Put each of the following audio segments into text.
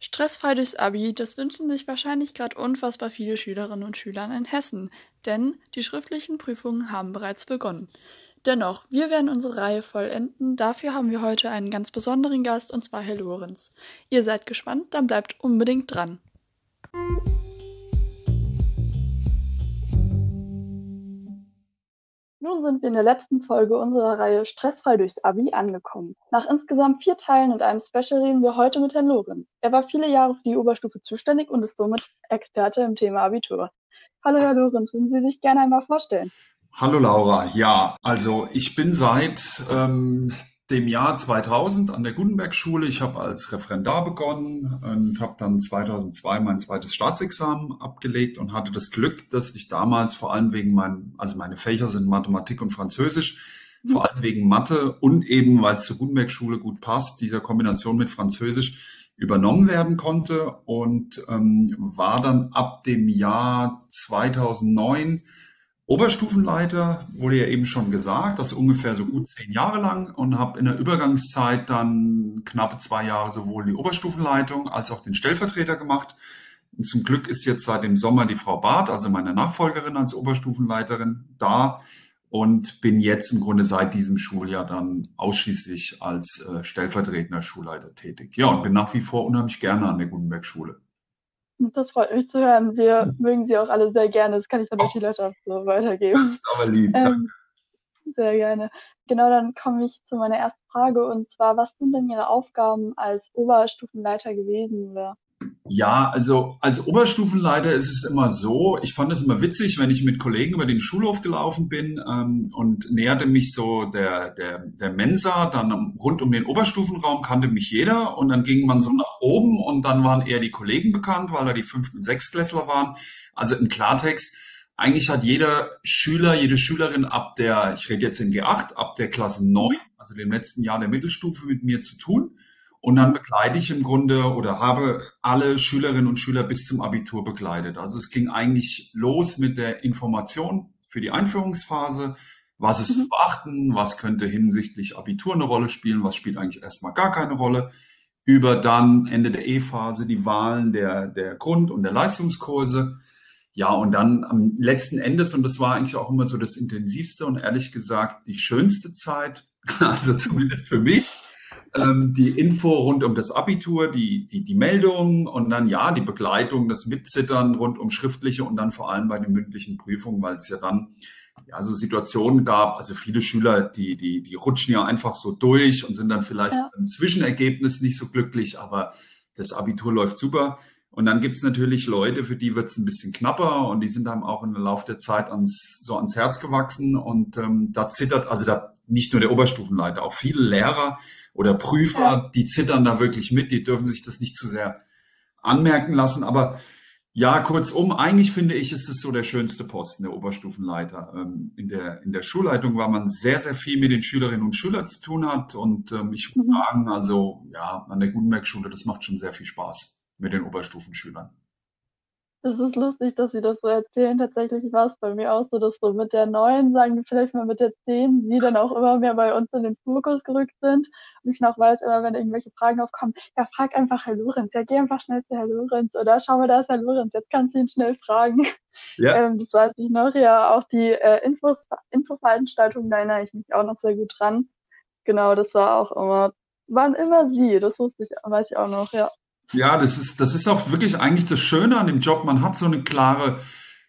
Stressfrei durchs Abi, das wünschen sich wahrscheinlich gerade unfassbar viele Schülerinnen und Schüler in Hessen, denn die schriftlichen Prüfungen haben bereits begonnen. Dennoch, wir werden unsere Reihe vollenden. Dafür haben wir heute einen ganz besonderen Gast, und zwar Herr Lorenz. Ihr seid gespannt, dann bleibt unbedingt dran. Nun sind wir in der letzten Folge unserer Reihe Stressfrei durchs Abi angekommen. Nach insgesamt vier Teilen und einem Special reden wir heute mit Herrn Lorenz. Er war viele Jahre für die Oberstufe zuständig und ist somit Experte im Thema Abitur. Hallo Herr Lorenz, würden Sie sich gerne einmal vorstellen? Hallo Laura, ja, also ich bin seit ähm, dem Jahr 2000 an der Gutenberg-Schule. Ich habe als Referendar begonnen und habe dann 2002 mein zweites Staatsexamen abgelegt und hatte das Glück, dass ich damals vor allem wegen meinen, also meine Fächer sind Mathematik und Französisch, vor allem wegen Mathe und eben, weil es zur Gutenberg-Schule gut passt, dieser Kombination mit Französisch übernommen werden konnte und ähm, war dann ab dem Jahr 2009 Oberstufenleiter wurde ja eben schon gesagt, das ungefähr so gut zehn Jahre lang und habe in der Übergangszeit dann knappe zwei Jahre sowohl die Oberstufenleitung als auch den Stellvertreter gemacht. Und zum Glück ist jetzt seit dem Sommer die Frau Barth, also meine Nachfolgerin als Oberstufenleiterin, da und bin jetzt im Grunde seit diesem Schuljahr dann ausschließlich als äh, stellvertretender Schulleiter tätig. Ja, und bin nach wie vor unheimlich gerne an der Gutenberg-Schule. Das freut mich zu hören. Wir mhm. mögen sie auch alle sehr gerne. Das kann ich von der oh. Schülerschaft so weitergeben. Das ist aber lieb. Ähm, sehr gerne. Genau, dann komme ich zu meiner ersten Frage und zwar, was sind denn Ihre Aufgaben als Oberstufenleiter gewesen? Oder? Ja, also als Oberstufenleiter ist es immer so, ich fand es immer witzig, wenn ich mit Kollegen über den Schulhof gelaufen bin ähm, und näherte mich so der, der, der Mensa, dann rund um den Oberstufenraum kannte mich jeder und dann ging man so nach oben und dann waren eher die Kollegen bekannt, weil da die Fünf- und Sechstklässler waren. Also im Klartext, eigentlich hat jeder Schüler, jede Schülerin ab der, ich rede jetzt in G8, ab der Klasse 9, also dem letzten Jahr der Mittelstufe mit mir zu tun. Und dann begleite ich im Grunde oder habe alle Schülerinnen und Schüler bis zum Abitur begleitet. Also es ging eigentlich los mit der Information für die Einführungsphase. Was ist mhm. zu beachten? Was könnte hinsichtlich Abitur eine Rolle spielen? Was spielt eigentlich erstmal gar keine Rolle? Über dann Ende der E-Phase die Wahlen der, der Grund- und der Leistungskurse. Ja, und dann am letzten Endes, und das war eigentlich auch immer so das intensivste und ehrlich gesagt die schönste Zeit, also zumindest für mich, ähm, die Info rund um das Abitur, die, die, die Meldung und dann ja die Begleitung, das Mitzittern rund um schriftliche und dann vor allem bei den mündlichen Prüfungen, weil es ja dann ja so Situationen gab, also viele Schüler, die, die, die rutschen ja einfach so durch und sind dann vielleicht ja. im Zwischenergebnis nicht so glücklich, aber das Abitur läuft super. Und dann gibt's natürlich Leute, für die wird's ein bisschen knapper und die sind dann auch im Laufe der Zeit ans, so ans Herz gewachsen. Und ähm, da zittert, also da nicht nur der Oberstufenleiter, auch viele Lehrer oder Prüfer, ja. die zittern da wirklich mit, die dürfen sich das nicht zu sehr anmerken lassen. Aber ja, kurzum, eigentlich finde ich, ist es so der schönste Posten, der Oberstufenleiter. Ähm, in, der, in der Schulleitung, weil man sehr, sehr viel mit den Schülerinnen und Schülern zu tun hat. Und ähm, ich muss mhm. sagen, also ja, an der Gutenberg-Schule, das macht schon sehr viel Spaß mit den Oberstufenschülern. Das ist lustig, dass Sie das so erzählen. Tatsächlich war es bei mir auch so, dass so mit der neuen, sagen wir vielleicht mal mit der zehn, Sie dann auch immer mehr bei uns in den Fokus gerückt sind. Und ich noch weiß, immer wenn irgendwelche Fragen aufkommen, ja, frag einfach Herr Lorenz, ja, geh einfach schnell zu Herr Lorenz oder schau mal, da ist Herr Lorenz, jetzt kannst du ihn schnell fragen. Ja. Ähm, das weiß ich noch, ja, auch die äh, Infos, Infoveranstaltungen, da erinnere ich mich auch noch sehr gut dran. Genau, das war auch immer, waren immer Sie, das wusste ich, weiß ich auch noch, ja. Ja, das ist, das ist auch wirklich eigentlich das Schöne an dem Job. Man hat so eine klare,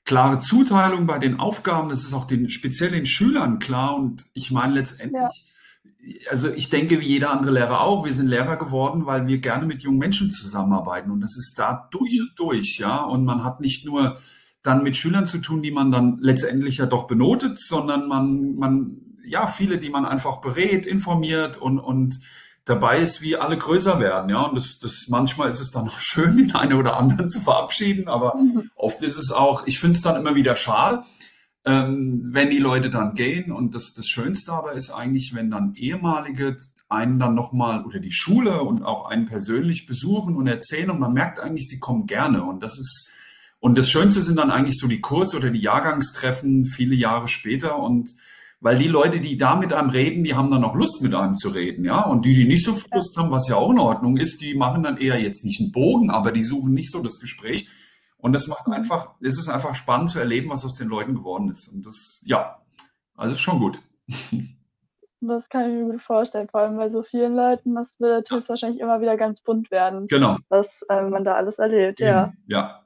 klare Zuteilung bei den Aufgaben. Das ist auch den, speziell den Schülern klar. Und ich meine letztendlich, ja. also ich denke, wie jeder andere Lehrer auch, wir sind Lehrer geworden, weil wir gerne mit jungen Menschen zusammenarbeiten. Und das ist da durch und durch, ja. Und man hat nicht nur dann mit Schülern zu tun, die man dann letztendlich ja doch benotet, sondern man, man, ja, viele, die man einfach berät, informiert und, und dabei ist, wie alle größer werden. Ja, und das, das manchmal ist es dann auch schön, den einen oder anderen zu verabschieden, aber mhm. oft ist es auch, ich finde es dann immer wieder schade, ähm, wenn die Leute dann gehen. Und das, das Schönste aber ist eigentlich, wenn dann ehemalige einen dann nochmal oder die Schule und auch einen persönlich besuchen und erzählen und man merkt eigentlich, sie kommen gerne. Und das ist, und das Schönste sind dann eigentlich so die Kurse oder die Jahrgangstreffen viele Jahre später und weil die Leute, die da mit einem reden, die haben dann auch Lust mit einem zu reden, ja. Und die, die nicht so viel Lust haben, was ja auch in Ordnung ist, die machen dann eher jetzt nicht einen Bogen, aber die suchen nicht so das Gespräch. Und das macht einfach, es ist einfach spannend zu erleben, was aus den Leuten geworden ist. Und das, ja, also ist schon gut. Das kann ich mir gut vorstellen, vor allem bei so vielen Leuten, das wird höchstwahrscheinlich immer wieder ganz bunt werden, Genau. was äh, man da alles erlebt, ja. Ja.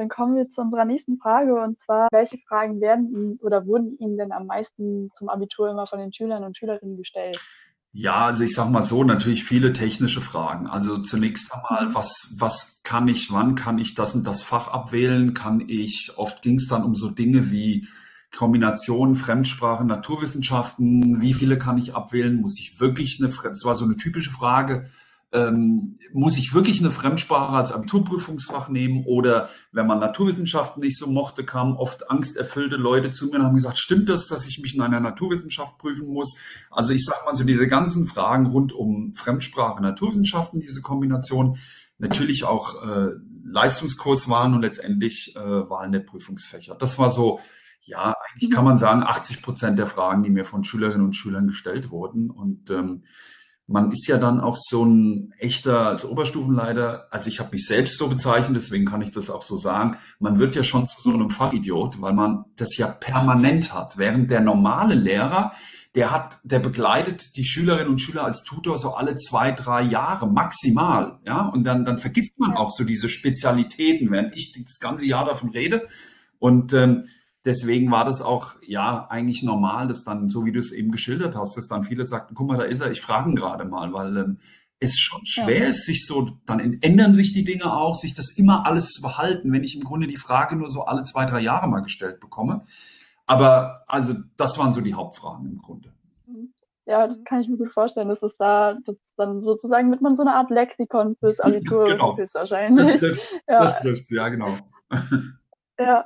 Dann kommen wir zu unserer nächsten Frage und zwar, welche Fragen werden Ihnen oder wurden Ihnen denn am meisten zum Abitur immer von den Schülern und Schülerinnen gestellt? Ja, also ich sag mal so, natürlich viele technische Fragen. Also zunächst einmal, Mhm. was, was kann ich, wann kann ich das und das Fach abwählen? Kann ich, oft ging es dann um so Dinge wie Kombination Fremdsprache, Naturwissenschaften, wie viele kann ich abwählen? Muss ich wirklich eine, das war so eine typische Frage, ähm, muss ich wirklich eine Fremdsprache als Abiturprüfungsfach nehmen? Oder wenn man Naturwissenschaften nicht so mochte, kamen oft angsterfüllte Leute zu mir und haben gesagt, stimmt das, dass ich mich in einer Naturwissenschaft prüfen muss? Also ich sag mal so diese ganzen Fragen rund um Fremdsprache, Naturwissenschaften, diese Kombination, natürlich auch äh, Leistungskurs waren und letztendlich äh, Wahlen der Prüfungsfächer. Das war so, ja, eigentlich kann man sagen, 80 Prozent der Fragen, die mir von Schülerinnen und Schülern gestellt wurden. Und ähm, man ist ja dann auch so ein echter, als Oberstufenleiter, also ich habe mich selbst so bezeichnet, deswegen kann ich das auch so sagen, man wird ja schon zu so einem Fachidiot, weil man das ja permanent hat. Während der normale Lehrer, der hat, der begleitet die Schülerinnen und Schüler als Tutor so alle zwei, drei Jahre maximal, ja, und dann, dann vergisst man auch so diese Spezialitäten, während ich das ganze Jahr davon rede. Und ähm, deswegen war das auch ja eigentlich normal, dass dann, so wie du es eben geschildert hast, dass dann viele sagten, guck mal, da ist er, ich frage ihn gerade mal, weil ähm, es schon Ja. schwer ist, sich so, dann ändern sich die Dinge auch, sich das immer alles zu behalten, wenn ich im Grunde die Frage nur so alle zwei, drei Jahre mal gestellt bekomme. Aber also das waren so die Hauptfragen im Grunde. Ja, das kann ich mir gut vorstellen, dass es da, dass dann sozusagen mit man so eine Art Lexikon fürs Abitur Genau. höchstwahrscheinlich. Das trifft, Ja, das trifft, ja genau. ja.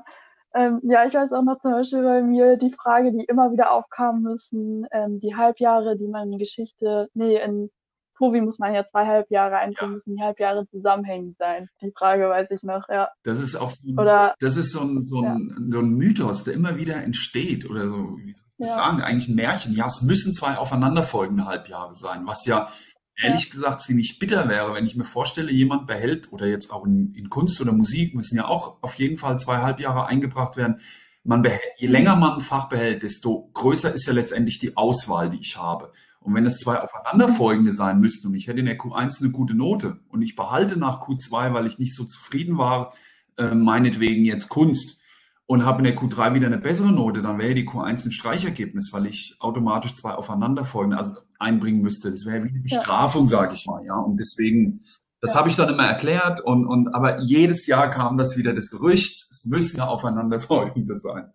Ähm, ja, ich weiß auch noch zum Beispiel bei mir die Frage, die immer wieder aufkam müssen, ähm, die Halbjahre, die man in Geschichte, nee, in Provi muss man ja zwei Halbjahre einbringen, müssen die Halbjahre zusammenhängend sein. Die Frage weiß ich noch, ja. Das ist auch so ein, Oder das ist so ein, so, ein, so ein Mythos, der immer wieder entsteht oder so, wie soll ich Ja. sagen, eigentlich ein Märchen. Ja, es müssen zwei aufeinanderfolgende Halbjahre sein, was ja ehrlich gesagt ziemlich bitter wäre, wenn ich mir vorstelle, jemand behält oder jetzt auch in, in Kunst oder Musik müssen ja auch auf jeden Fall zwei Halbjahre eingebracht werden. Man behält, je länger man ein Fach behält, desto größer ist ja letztendlich die Auswahl, die ich habe. Und wenn es zwei aufeinanderfolgende sein müssten und ich hätte in der Q1 eine gute Note und ich behalte nach Q2, weil ich nicht so zufrieden war, äh, meinetwegen jetzt Kunst und habe in der Q3 wieder eine bessere Note, dann wäre die Q1 ein Streichergebnis, weil ich automatisch zwei aufeinanderfolgende also einbringen müsste. Das wäre wie eine Ja. Bestrafung, sage ich mal, ja. Und deswegen, das Ja. habe ich dann immer erklärt und, und aber jedes Jahr kam das wieder das Gerücht, es müssen ja aufeinanderfolgende sein.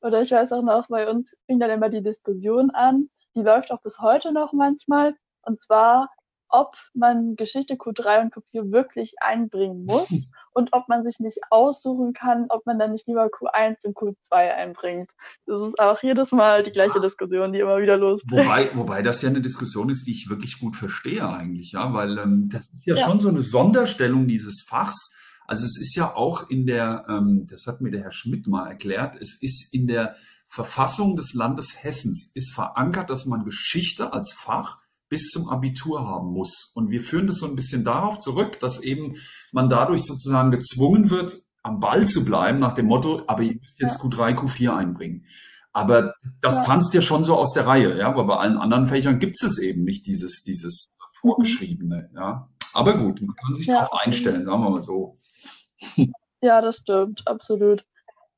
Oder ich weiß auch noch, bei uns fing dann immer die Diskussion an, die läuft auch bis heute noch manchmal, und zwar, ob man Geschichte Q3 und Q4 wirklich einbringen muss und ob man sich nicht aussuchen kann, ob man dann nicht lieber Q1 und Q2 einbringt. Das ist auch jedes Mal die gleiche Diskussion, die immer wieder losbricht. Wobei, wobei das ja eine Diskussion ist, die ich wirklich gut verstehe eigentlich, ja, weil ähm, das ist ja, Ja. schon so eine Sonderstellung dieses Fachs. Also es ist ja auch in der, ähm, das hat mir der Herr Schmidt mal erklärt, es ist in der Verfassung des Landes Hessens ist verankert, dass man Geschichte als Fach bis zum Abitur haben muss. Und wir führen das so ein bisschen darauf zurück, dass eben man dadurch sozusagen gezwungen wird, am Ball zu bleiben, nach dem Motto, aber ihr müsst jetzt Q3, Q4 einbringen. Aber das Ja. tanzt ja schon so aus der Reihe, ja, aber bei allen anderen Fächern gibt es eben nicht dieses, dieses Vorgeschriebene, ja. Aber gut, man kann sich Ja, darauf einstellen, sagen wir mal so. Ja, das stimmt, absolut.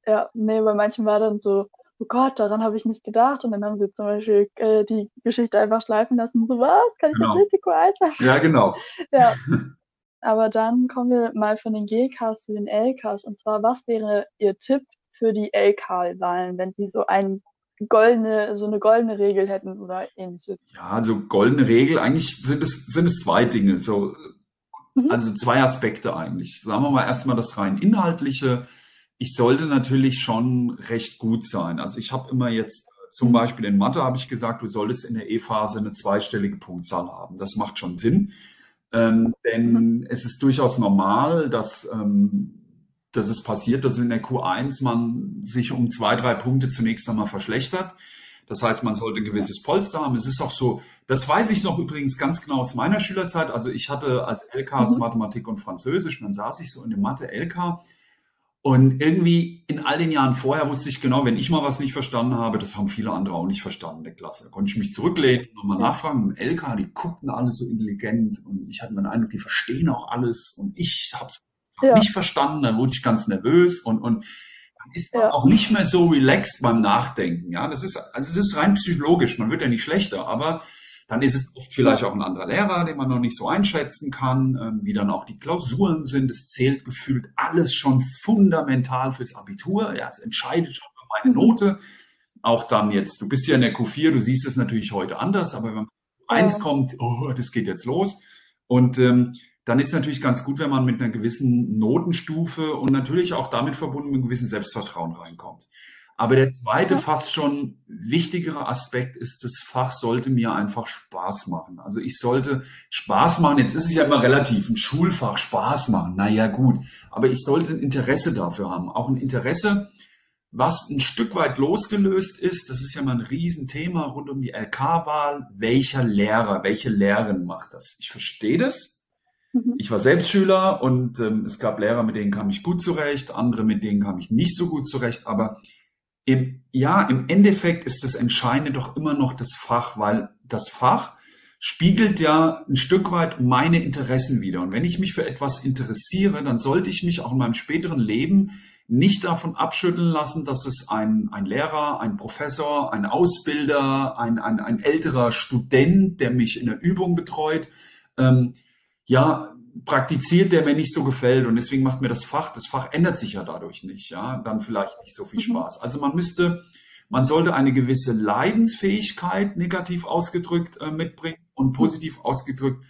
Ja, nee, bei manchen war dann so, oh Gott, daran habe ich nicht gedacht. Und dann haben sie zum Beispiel äh, die Geschichte einfach schleifen lassen. So, was? Kann ich Genau. die Q1 haben? Ja, genau. Ja. Aber dann kommen wir mal von den GKs zu den LKs. Und zwar, was wäre Ihr Tipp für die LK-Wahlen, wenn Sie so ein goldene, so eine goldene Regel hätten oder ähnliches? Ja, also goldene Regel, eigentlich sind es, sind es zwei Dinge, so, Mhm. also zwei Aspekte eigentlich. Sagen wir mal erstmal das rein inhaltliche. Ich sollte natürlich schon recht gut sein. Also ich habe immer jetzt zum Mhm. Beispiel in Mathe habe ich gesagt, du solltest in der E-Phase eine zweistellige Punktzahl haben. Das macht schon Sinn. Ähm, denn es ist durchaus normal, dass, ähm, dass es passiert, dass in der Q1 man sich um zwei, drei Punkte zunächst einmal verschlechtert. Das heißt, man sollte ein gewisses Polster haben. Es ist auch so, das weiß ich noch übrigens ganz genau aus meiner Schülerzeit. Also ich hatte als LKs mhm. Mathematik und Französisch, dann saß ich so in dem Mathe-LK und irgendwie in all den Jahren vorher wusste ich genau, wenn ich mal was nicht verstanden habe, das haben viele andere auch nicht verstanden der Klasse. Da konnte ich mich zurücklehnen und nochmal nachfragen. Und LK, die guckten alle so intelligent und ich hatte den Eindruck, die verstehen auch alles und ich habe es ja. nicht verstanden. Dann wurde ich ganz nervös und, und dann ist man ja. auch nicht mehr so relaxed beim Nachdenken. Ja, das ist, also das ist rein psychologisch. Man wird ja nicht schlechter, aber dann ist es oft vielleicht auch ein anderer Lehrer, den man noch nicht so einschätzen kann, ähm, wie dann auch die Klausuren sind. Es zählt gefühlt alles schon fundamental fürs Abitur. Ja, es entscheidet schon über meine mhm. Note. Auch dann jetzt, du bist ja in der Q4, du siehst es natürlich heute anders, aber wenn man eins ja. kommt, oh, das geht jetzt los. Und ähm, dann ist es natürlich ganz gut, wenn man mit einer gewissen Notenstufe und natürlich auch damit verbunden mit einem gewissen Selbstvertrauen reinkommt. Aber der zweite, fast schon wichtigere Aspekt ist, das Fach sollte mir einfach Spaß machen. Also ich sollte Spaß machen. Jetzt ist es ja immer relativ, ein Schulfach Spaß machen. Naja, gut. Aber ich sollte ein Interesse dafür haben. Auch ein Interesse, was ein Stück weit losgelöst ist. Das ist ja mal ein Riesenthema rund um die LK-Wahl. Welcher Lehrer, welche Lehrerin macht das? Ich verstehe das. Mhm. Ich war selbst Schüler und ähm, es gab Lehrer, mit denen kam ich gut zurecht, andere, mit denen kam ich nicht so gut zurecht. Aber im, ja, im Endeffekt ist das Entscheidende doch immer noch das Fach, weil das Fach spiegelt ja ein Stück weit meine Interessen wieder. Und wenn ich mich für etwas interessiere, dann sollte ich mich auch in meinem späteren Leben nicht davon abschütteln lassen, dass es ein, ein Lehrer, ein Professor, ein Ausbilder, ein, ein, ein älterer Student, der mich in der Übung betreut, ähm, ja, praktiziert, der mir nicht so gefällt. Und deswegen macht mir das Fach, das Fach ändert sich ja dadurch nicht, ja, dann vielleicht nicht so viel mhm. Spaß. Also man müsste, man sollte eine gewisse Leidensfähigkeit, negativ ausgedrückt, äh, mitbringen und positiv ausgedrückt,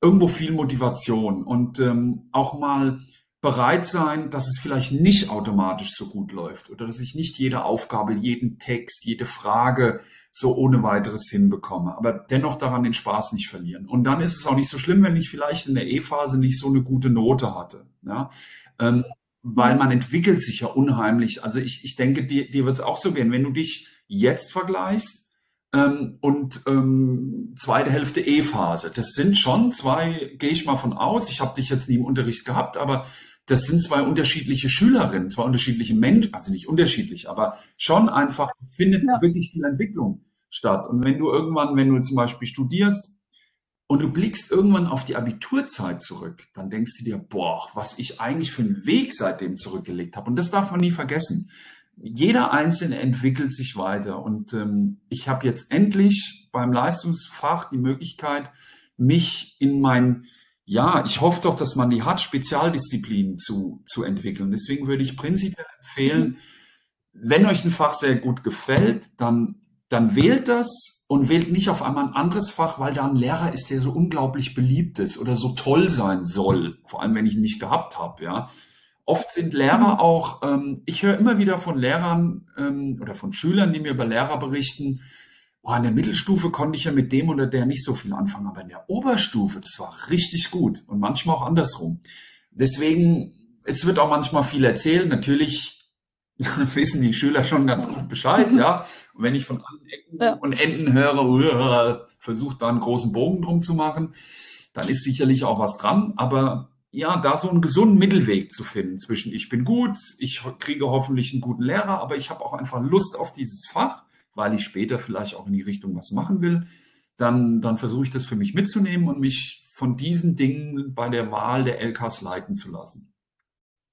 irgendwo viel Motivation und ähm, auch mal bereit sein, dass es vielleicht nicht automatisch so gut läuft oder dass ich nicht jede Aufgabe, jeden Text, jede Frage so ohne weiteres hinbekomme, aber dennoch daran den Spaß nicht verlieren. Und dann ist es auch nicht so schlimm, wenn ich vielleicht in der E-Phase nicht so eine gute Note hatte. Ja? Ähm, weil man entwickelt sich ja unheimlich. Also ich, ich denke, dir, dir wird es auch so gehen, wenn du dich jetzt vergleichst ähm, und ähm, zweite Hälfte E-Phase. Das sind schon zwei, gehe ich mal von aus. Ich habe dich jetzt nie im Unterricht gehabt, aber das sind zwei unterschiedliche Schülerinnen, zwei unterschiedliche Menschen, also nicht unterschiedlich, aber schon einfach findet ja. wirklich viel Entwicklung statt. Und wenn du irgendwann, wenn du zum Beispiel studierst und du blickst irgendwann auf die Abiturzeit zurück, dann denkst du dir, boah, was ich eigentlich für einen Weg seitdem zurückgelegt habe. Und das darf man nie vergessen. Jeder Einzelne entwickelt sich weiter. Und ähm, ich habe jetzt endlich beim Leistungsfach die Möglichkeit, mich in mein ja, ich hoffe doch, dass man die hat, Spezialdisziplinen zu, zu entwickeln. Deswegen würde ich prinzipiell empfehlen, wenn euch ein Fach sehr gut gefällt, dann, dann wählt das und wählt nicht auf einmal ein anderes Fach, weil da ein Lehrer ist, der so unglaublich beliebt ist oder so toll sein soll. Vor allem, wenn ich ihn nicht gehabt habe, ja. Oft sind Lehrer auch, ähm, ich höre immer wieder von Lehrern ähm, oder von Schülern, die mir über Lehrer berichten, boah, in der Mittelstufe konnte ich ja mit dem oder der nicht so viel anfangen, aber in der Oberstufe, das war richtig gut und manchmal auch andersrum. Deswegen, es wird auch manchmal viel erzählt. Natürlich wissen die Schüler schon ganz gut Bescheid, ja. Und wenn ich von Ecken ja. und Enden höre, versucht da einen großen Bogen drum zu machen, dann ist sicherlich auch was dran. Aber ja, da so einen gesunden Mittelweg zu finden zwischen ich bin gut, ich kriege hoffentlich einen guten Lehrer, aber ich habe auch einfach Lust auf dieses Fach weil ich später vielleicht auch in die Richtung was machen will, dann, dann versuche ich das für mich mitzunehmen und mich von diesen Dingen bei der Wahl der LKs leiten zu lassen.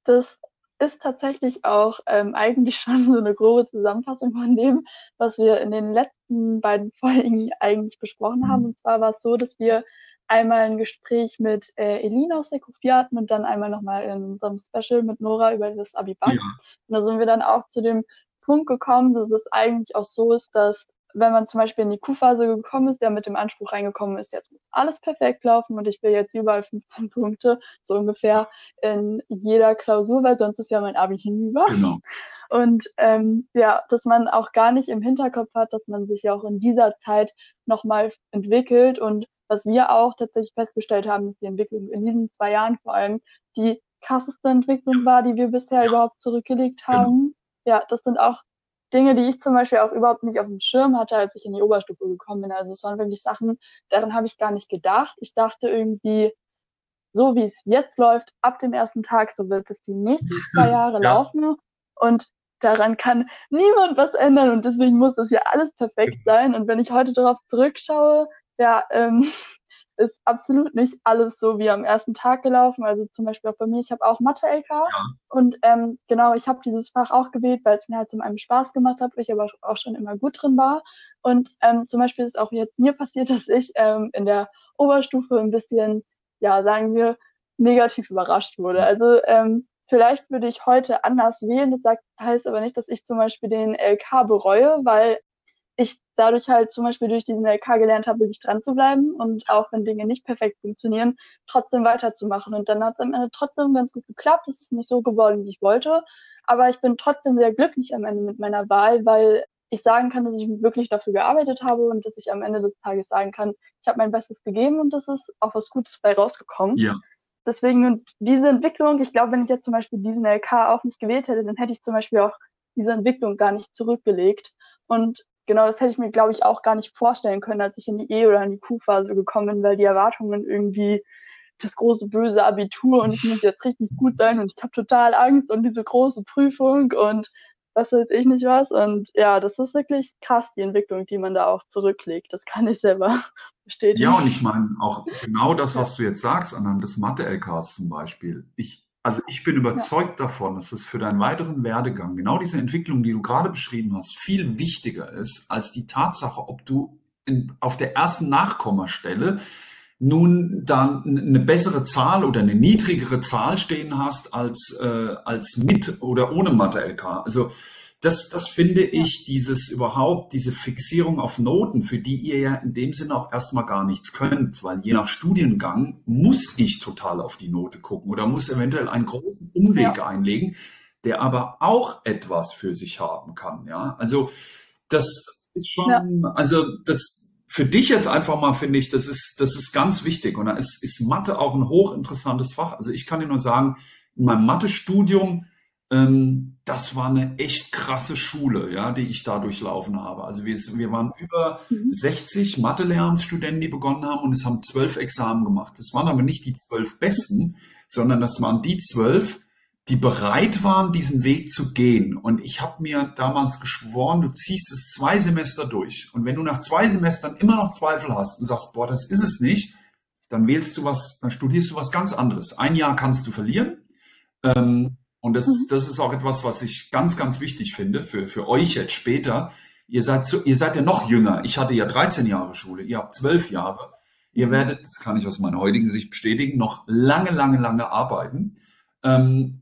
Das ist tatsächlich auch ähm, eigentlich schon so eine grobe Zusammenfassung von dem, was wir in den letzten beiden Folgen eigentlich besprochen haben. Und zwar war es so, dass wir einmal ein Gespräch mit äh, Elina aus der Kufia hatten und dann einmal nochmal in unserem Special mit Nora über das Abibak. Ja. Und da sind wir dann auch zu dem Punkt gekommen, dass es eigentlich auch so ist, dass wenn man zum Beispiel in die Q-Phase gekommen ist, der mit dem Anspruch reingekommen ist, jetzt muss alles perfekt laufen und ich will jetzt überall 15 Punkte, so ungefähr in jeder Klausur, weil sonst ist ja mein Abi hinüber. Genau. Und ähm, ja, dass man auch gar nicht im Hinterkopf hat, dass man sich ja auch in dieser Zeit nochmal entwickelt und was wir auch tatsächlich festgestellt haben, ist die Entwicklung in diesen zwei Jahren vor allem die krasseste Entwicklung war, die wir bisher überhaupt zurückgelegt haben. Genau ja, das sind auch Dinge, die ich zum Beispiel auch überhaupt nicht auf dem Schirm hatte, als ich in die Oberstufe gekommen bin. Also es waren wirklich Sachen, daran habe ich gar nicht gedacht. Ich dachte irgendwie, so wie es jetzt läuft, ab dem ersten Tag, so wird es die nächsten zwei Jahre ja. laufen. Und daran kann niemand was ändern und deswegen muss das ja alles perfekt sein. Und wenn ich heute darauf zurückschaue, ja, ähm, ist absolut nicht alles so wie am ersten Tag gelaufen. Also zum Beispiel auch bei mir, ich habe auch Mathe-LK ja. und ähm, genau, ich habe dieses Fach auch gewählt, weil es mir halt zum einen Spaß gemacht hat, weil ich aber auch schon immer gut drin war. Und ähm, zum Beispiel ist auch jetzt mir passiert, dass ich ähm, in der Oberstufe ein bisschen, ja, sagen wir, negativ überrascht wurde. Also ähm, vielleicht würde ich heute anders wählen. Das heißt aber nicht, dass ich zum Beispiel den LK bereue, weil ich dadurch halt zum Beispiel durch diesen LK gelernt habe, wirklich dran zu bleiben und auch wenn Dinge nicht perfekt funktionieren, trotzdem weiterzumachen. Und dann hat es am Ende trotzdem ganz gut geklappt. Es ist nicht so geworden, wie ich wollte. Aber ich bin trotzdem sehr glücklich am Ende mit meiner Wahl, weil ich sagen kann, dass ich wirklich dafür gearbeitet habe und dass ich am Ende des Tages sagen kann, ich habe mein Bestes gegeben und das ist auch was Gutes bei rausgekommen. Ja. Deswegen und diese Entwicklung, ich glaube, wenn ich jetzt zum Beispiel diesen LK auch nicht gewählt hätte, dann hätte ich zum Beispiel auch diese Entwicklung gar nicht zurückgelegt. Und genau das hätte ich mir, glaube ich, auch gar nicht vorstellen können, als ich in die E- oder in die Q-Phase gekommen bin, weil die Erwartungen irgendwie das große böse Abitur und ich muss jetzt richtig gut sein und ich habe total Angst und diese große Prüfung und was weiß ich nicht was. Und ja, das ist wirklich krass, die Entwicklung, die man da auch zurücklegt. Das kann ich selber bestätigen. Ja, und ich meine auch genau das, was du jetzt sagst, anhand des Mathe-LKs zum Beispiel. Ich, also ich bin überzeugt ja. davon, dass es für deinen weiteren Werdegang genau diese Entwicklung, die du gerade beschrieben hast, viel wichtiger ist als die Tatsache, ob du in, auf der ersten Nachkommastelle nun dann eine bessere Zahl oder eine niedrigere Zahl stehen hast als, äh, als mit oder ohne Mathe-LK. Also das, das finde ich, dieses überhaupt, diese Fixierung auf Noten, für die ihr ja in dem Sinne auch erstmal gar nichts könnt, weil je nach Studiengang muss ich total auf die Note gucken oder muss eventuell einen großen Umweg ja. einlegen, der aber auch etwas für sich haben kann. Ja, also das, das ist schon, ja. also das, für dich jetzt einfach mal finde ich, das ist, das ist ganz wichtig. Und da ist, ist Mathe auch ein hochinteressantes Fach. Also ich kann dir nur sagen, in meinem Mathestudium, ähm, das war eine echt krasse Schule, ja, die ich da durchlaufen habe. Also wir, wir waren über mhm. 60 Mathe-Lehramtsstudenten, die begonnen haben und es haben zwölf Examen gemacht. Das waren aber nicht die zwölf besten, sondern das waren die zwölf, die bereit waren, diesen Weg zu gehen. Und ich habe mir damals geschworen, du ziehst es zwei Semester durch. Und wenn du nach zwei Semestern immer noch Zweifel hast und sagst, boah, das ist es nicht, dann wählst du was, dann studierst du was ganz anderes. Ein Jahr kannst du verlieren. Ähm, und das, mhm. das ist auch etwas, was ich ganz, ganz wichtig finde für, für euch jetzt später. Ihr seid, so, ihr seid ja noch jünger. Ich hatte ja 13 Jahre Schule, ihr habt 12 Jahre. Ihr mhm. werdet, das kann ich aus meiner heutigen Sicht bestätigen, noch lange, lange, lange arbeiten. Ähm,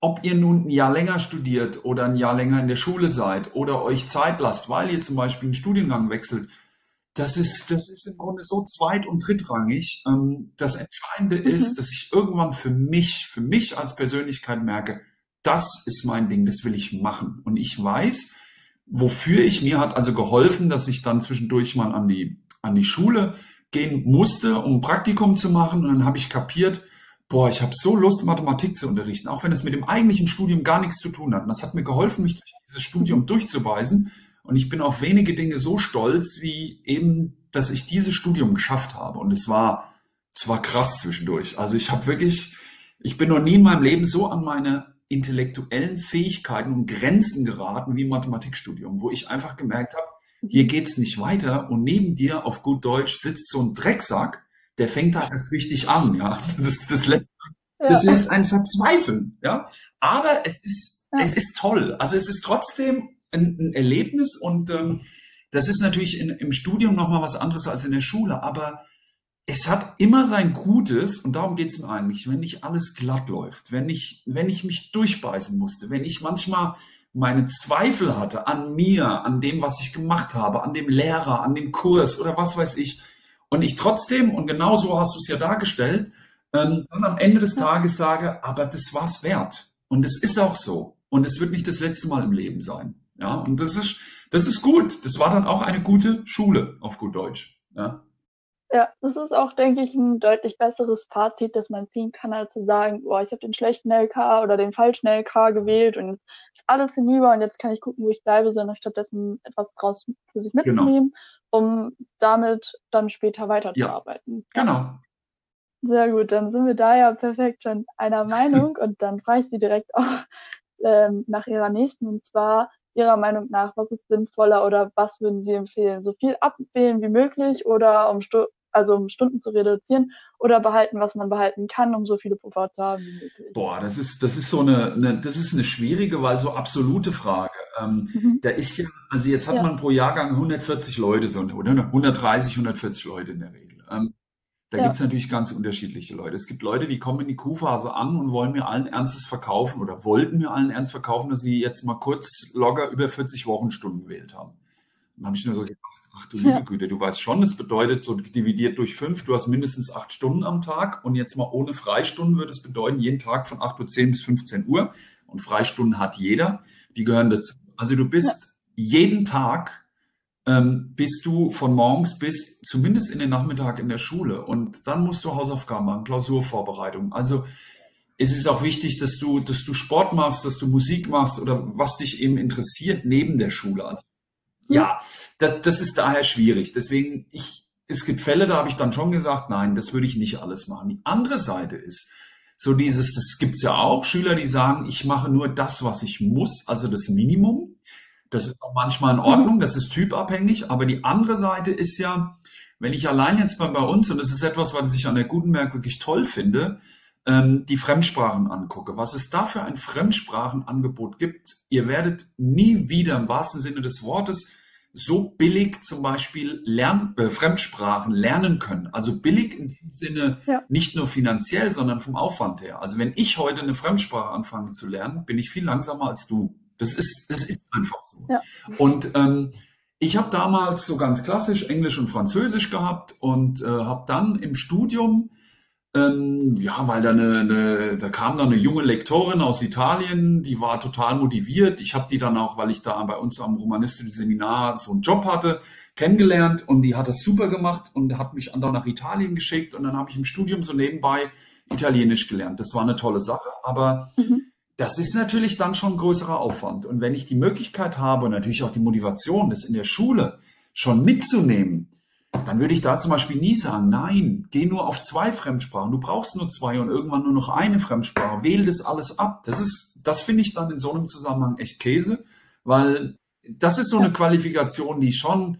ob ihr nun ein Jahr länger studiert oder ein Jahr länger in der Schule seid oder euch Zeit lasst, weil ihr zum Beispiel einen Studiengang wechselt, das ist, das ist im Grunde so zweit- und drittrangig. Ähm, das Entscheidende mhm. ist, dass ich irgendwann für mich, für mich als Persönlichkeit merke, das ist mein Ding, das will ich machen. Und ich weiß, wofür ich mir hat also geholfen, dass ich dann zwischendurch mal an die, an die Schule gehen musste, um ein Praktikum zu machen. Und dann habe ich kapiert, boah, ich habe so Lust, Mathematik zu unterrichten, auch wenn es mit dem eigentlichen Studium gar nichts zu tun hat. Und das hat mir geholfen, mich durch dieses Studium durchzuweisen. Und ich bin auf wenige Dinge so stolz, wie eben, dass ich dieses Studium geschafft habe. Und es war, es war krass zwischendurch. Also ich habe wirklich, ich bin noch nie in meinem Leben so an meine intellektuellen Fähigkeiten und Grenzen geraten wie im Mathematikstudium, wo ich einfach gemerkt habe, hier geht's nicht weiter und neben dir auf gut Deutsch sitzt so ein Drecksack, der fängt da erst richtig an, ja. Das, das lässt, ja. das lässt einen verzweifeln, ja. Aber es ist, ja. es ist toll. Also es ist trotzdem ein, ein Erlebnis und ähm, das ist natürlich in, im Studium nochmal was anderes als in der Schule, aber es hat immer sein Gutes und darum geht es mir eigentlich, wenn nicht alles glatt läuft, wenn ich, wenn ich mich durchbeißen musste, wenn ich manchmal meine Zweifel hatte an mir, an dem, was ich gemacht habe, an dem Lehrer, an dem Kurs oder was weiß ich, und ich trotzdem, und genau so hast du es ja dargestellt, ähm, dann am Ende des Tages sage, aber das war's wert. Und es ist auch so. Und es wird nicht das letzte Mal im Leben sein. Ja, und das ist, das ist gut. Das war dann auch eine gute Schule, auf gut Deutsch. Ja. Ja, das ist auch, denke ich, ein deutlich besseres Fazit, das man ziehen kann, als zu sagen, boah, ich habe den schlechten LK oder den falschen LK gewählt und ist alles hinüber und jetzt kann ich gucken, wo ich bleibe, sondern stattdessen etwas draus für sich Genau. mitzunehmen, um damit dann später weiterzuarbeiten. Ja, genau. sehr gut. Dann sind wir da ja perfekt schon einer Meinung und dann frage ich Sie direkt auch ähm, nach Ihrer nächsten und zwar Ihrer Meinung nach, was ist sinnvoller oder was würden Sie empfehlen? So viel abwählen wie möglich oder um Stu also um Stunden zu reduzieren oder behalten, was man behalten kann, um so viele Puffer zu haben wie möglich? Boah, das ist, das ist so eine, eine, das ist eine schwierige, weil so absolute Frage. Ähm, Mhm. da ist ja, also jetzt hat Ja, man pro Jahrgang 140 Leute, so, oder 130, 140 Leute in der Regel. Ähm, da ja, gibt's natürlich ganz unterschiedliche Leute. Es gibt Leute, die kommen in die Q-Phase an und wollen mir allen Ernstes verkaufen oder wollten mir allen Ernst verkaufen, dass sie jetzt mal kurz locker über 40 Wochenstunden gewählt haben. Dann habe ich nur so gedacht, ach du liebe ja, Güte, du weißt schon, das bedeutet so dividiert durch fünf, du hast mindestens acht Stunden am Tag und jetzt mal ohne Freistunden würde es bedeuten, jeden Tag von 8.10 Uhr bis 15 Uhr und Freistunden hat jeder, die gehören dazu. Also du ja, bist jeden Tag ähm, bist du von morgens bis zumindest in den Nachmittag in der Schule und dann musst du Hausaufgaben machen, Klausurvorbereitung. Also es ist auch wichtig, dass du, dass du Sport machst, dass du Musik machst oder was dich eben interessiert neben der Schule. Also hm, ja, das, das ist daher schwierig. Deswegen, ich, es gibt Fälle, da habe ich dann schon gesagt, nein, das würde ich nicht alles machen. Die andere Seite ist, so dieses, das gibt's ja auch, Schüler, die sagen, ich mache nur das, was ich muss, also das Minimum. Das ist auch manchmal in Ordnung, das ist typabhängig, aber die andere Seite ist ja, wenn ich allein jetzt mal bei uns, und das ist etwas, was ich an der Gutenberg wirklich toll finde, ähm, die Fremdsprachen angucke, was es da für ein Fremdsprachenangebot gibt. Ihr werdet nie wieder im wahrsten Sinne des Wortes so billig zum Beispiel Lern äh, Fremdsprachen lernen können. Also billig in dem Sinne ja, nicht nur finanziell, sondern vom Aufwand her. Also wenn ich heute eine Fremdsprache anfange zu lernen, bin ich viel langsamer als du. Das ist, das ist einfach so. ja, Und ähm, ich habe damals so ganz klassisch Englisch und Französisch gehabt und äh, habe dann im Studium ähm, ja, weil da eine, eine, da kam dann eine junge Lektorin aus Italien, die war total motiviert. Ich habe die dann auch, weil ich da bei uns am romanistischen Seminar so einen Job hatte, kennengelernt und die hat das super gemacht und hat mich dann nach Italien geschickt und dann habe ich im Studium so nebenbei Italienisch gelernt. Das war eine tolle Sache, aber mhm, das ist natürlich dann schon ein größerer Aufwand. Und wenn ich die Möglichkeit habe und natürlich auch die Motivation, das in der Schule schon mitzunehmen, dann würde ich da zum Beispiel nie sagen, nein, geh nur auf zwei Fremdsprachen. Du brauchst nur zwei und irgendwann nur noch eine Fremdsprache. Wähl das alles ab. Das ist, das finde ich dann in so einem Zusammenhang echt Käse, weil das ist so eine Qualifikation, die schon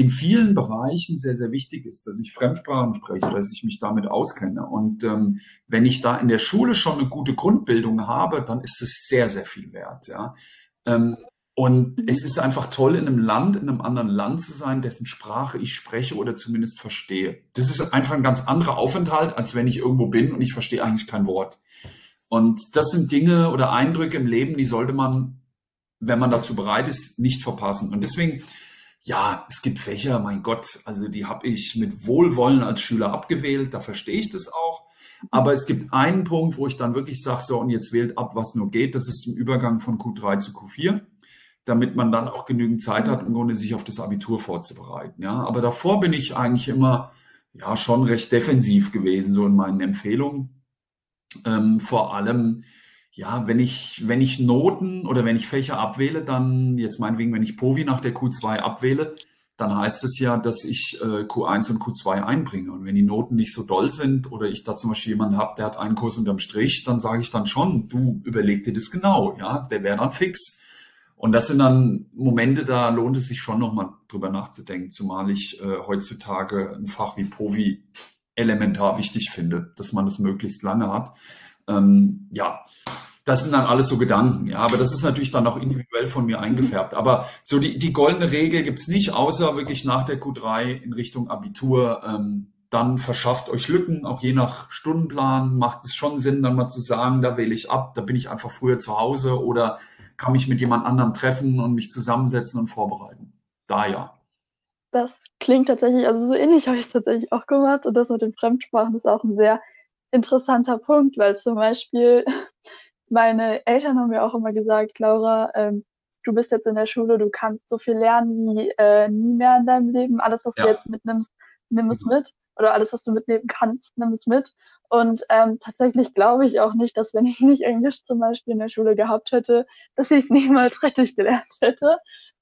in vielen Bereichen sehr, sehr wichtig ist, dass ich Fremdsprachen spreche, dass ich mich damit auskenne. Und ähm, wenn ich da in der Schule schon eine gute Grundbildung habe, dann ist es sehr, sehr viel wert. Ja. Ähm, und mhm, es ist einfach toll, in einem Land, in einem anderen Land zu sein, dessen Sprache ich spreche oder zumindest verstehe. Das ist einfach ein ganz anderer Aufenthalt, als wenn ich irgendwo bin und ich verstehe eigentlich kein Wort. Und das sind Dinge oder Eindrücke im Leben, die sollte man, wenn man dazu bereit ist, nicht verpassen. Und deswegen, ja, es gibt Fächer, mein Gott, also die habe ich mit Wohlwollen als Schüler abgewählt, da verstehe ich das auch. Aber es gibt einen Punkt, wo ich dann wirklich sage, so, und jetzt wählt ab, was nur geht. Das ist im Übergang von Q3 zu Q4 damit man dann auch genügend Zeit hat, im Grunde sich auf das Abitur vorzubereiten. Ja, aber davor bin ich eigentlich immer ja schon recht defensiv gewesen, so in meinen Empfehlungen. Ähm, vor allem, ja, wenn ich, wenn ich Noten oder wenn ich Fächer abwähle, dann jetzt meinetwegen, wenn ich Povi nach der Q2 abwähle, dann heißt es ja, dass ich äh, Q1 und Q2 einbringe. Und wenn die Noten nicht so doll sind oder ich da zum Beispiel jemanden habe, der hat einen Kurs unterm Strich, dann sage ich dann schon, du überleg dir das genau, ja, der wäre dann fix. Und das sind dann Momente, da lohnt es sich schon nochmal drüber nachzudenken, zumal ich äh, heutzutage ein Fach wie Povi elementar wichtig finde, dass man das möglichst lange hat. Ähm, ja, das sind dann alles so Gedanken, ja, aber das ist natürlich dann auch individuell von mir mhm, eingefärbt. Aber so die, die goldene Regel gibt's nicht, außer wirklich nach der Q3 in Richtung Abitur. Ähm, dann verschafft euch Lücken, auch je nach Stundenplan macht es schon Sinn, dann mal zu sagen, da wähle ich ab, da bin ich einfach früher zu Hause oder kann mich mit jemand anderem treffen und mich zusammensetzen und vorbereiten. Da ja. Das klingt tatsächlich, also so ähnlich habe ich es tatsächlich auch gemacht und das mit den Fremdsprachen ist auch ein sehr interessanter Punkt, weil zum Beispiel meine Eltern haben mir auch immer gesagt, Laura, ähm, du bist jetzt in der Schule, du kannst so viel lernen wie äh, nie mehr in deinem Leben. Alles, was du Ja, jetzt mitnimmst, nimm es genau. mit. oder alles, was du mitnehmen kannst, nimm es mit. Und ähm, tatsächlich glaube ich auch nicht, dass wenn ich nicht Englisch zum Beispiel in der Schule gehabt hätte, dass ich es niemals richtig gelernt hätte,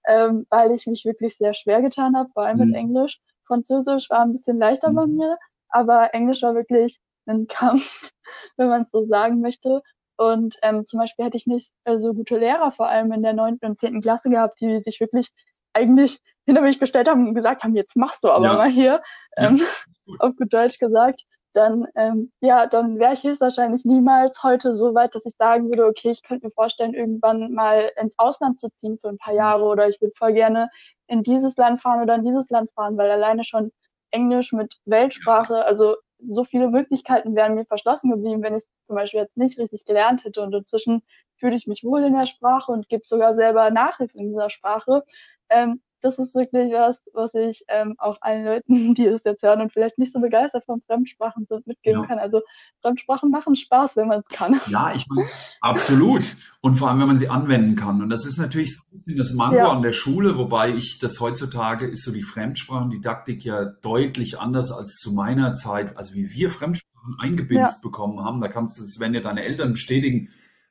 ähm, weil ich mich wirklich sehr schwer getan habe, vor allem mhm. mit Englisch. Französisch war ein bisschen leichter mhm. bei mir, aber Englisch war wirklich ein Kampf, wenn man es so sagen möchte. Und ähm, zum Beispiel hätte ich nicht äh, so gute Lehrer, vor allem in der neunten und zehnten Klasse gehabt, die sich wirklich eigentlich hinter mich gestellt haben und gesagt haben, jetzt machst du aber ja. mal hier, ähm, ja. auf gut Deutsch gesagt, dann, ähm, ja, dann wäre ich höchstwahrscheinlich niemals heute so weit, dass ich sagen würde, okay, ich könnte mir vorstellen, irgendwann mal ins Ausland zu ziehen für ein paar Jahre oder ich würde voll gerne in dieses Land fahren oder in dieses Land fahren, weil alleine schon Englisch mit Weltsprache, also so viele Möglichkeiten wären mir verschlossen geblieben, wenn ich zum Beispiel jetzt nicht richtig gelernt hätte. Und inzwischen fühle ich mich wohl in der Sprache und gebe sogar selber Nachhilfe in dieser Sprache. Ähm, das ist wirklich was, was ich ähm, auch allen Leuten, die es jetzt hören und vielleicht nicht so begeistert von Fremdsprachen sind, mitgeben ja. kann. Also Fremdsprachen machen Spaß, wenn man es kann. Ja, ich meine, absolut. Und vor allem, wenn man sie anwenden kann. Und das ist natürlich so ein bisschen das Mango ja. an der Schule, wobei ich das heutzutage ist so die Fremdsprachendidaktik ja deutlich anders als zu meiner Zeit, also wie wir Fremdsprachen eingebindet ja. bekommen haben. Da kannst du, das werden ja deine Eltern bestätigen,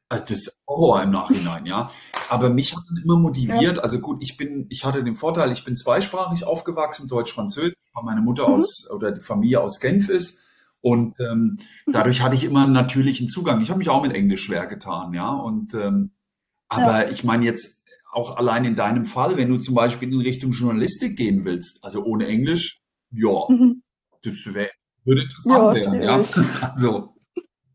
also das ist Horror im Nachhinein, ja. Aber mich hat dann immer motiviert. Ja. Also gut, ich bin, ich hatte den Vorteil, ich bin zweisprachig aufgewachsen, Deutsch-Französisch, weil meine Mutter mhm. aus oder die Familie aus Genf ist. Und ähm, mhm. dadurch hatte ich immer einen natürlichen Zugang. Ich habe mich auch mit Englisch schwer getan, ja. Und ähm, aber ja. ich meine jetzt auch allein in deinem Fall, wenn du zum Beispiel in Richtung Journalistik gehen willst, also ohne Englisch, ja, mhm. das wär, würde interessant ja, werden, ja. Also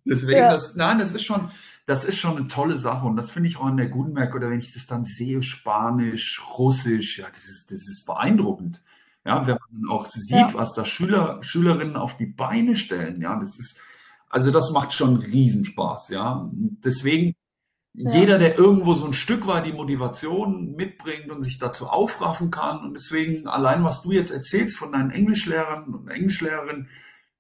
deswegen, ja. das, nein, das ist schon, das ist schon eine tolle Sache und das finde ich auch an der Gutenberg oder wenn ich das dann sehe, Spanisch, Russisch, ja, das ist, das ist beeindruckend. Ja, wenn man auch sieht, ja. was da Schüler, Schülerinnen auf die Beine stellen, ja, das ist, also das macht schon Riesenspaß, ja. Deswegen, ja. jeder, der irgendwo so ein Stück weit die Motivation mitbringt und sich dazu aufraffen kann und deswegen allein, was du jetzt erzählst von deinen Englischlehrern und Englischlehrerinnen,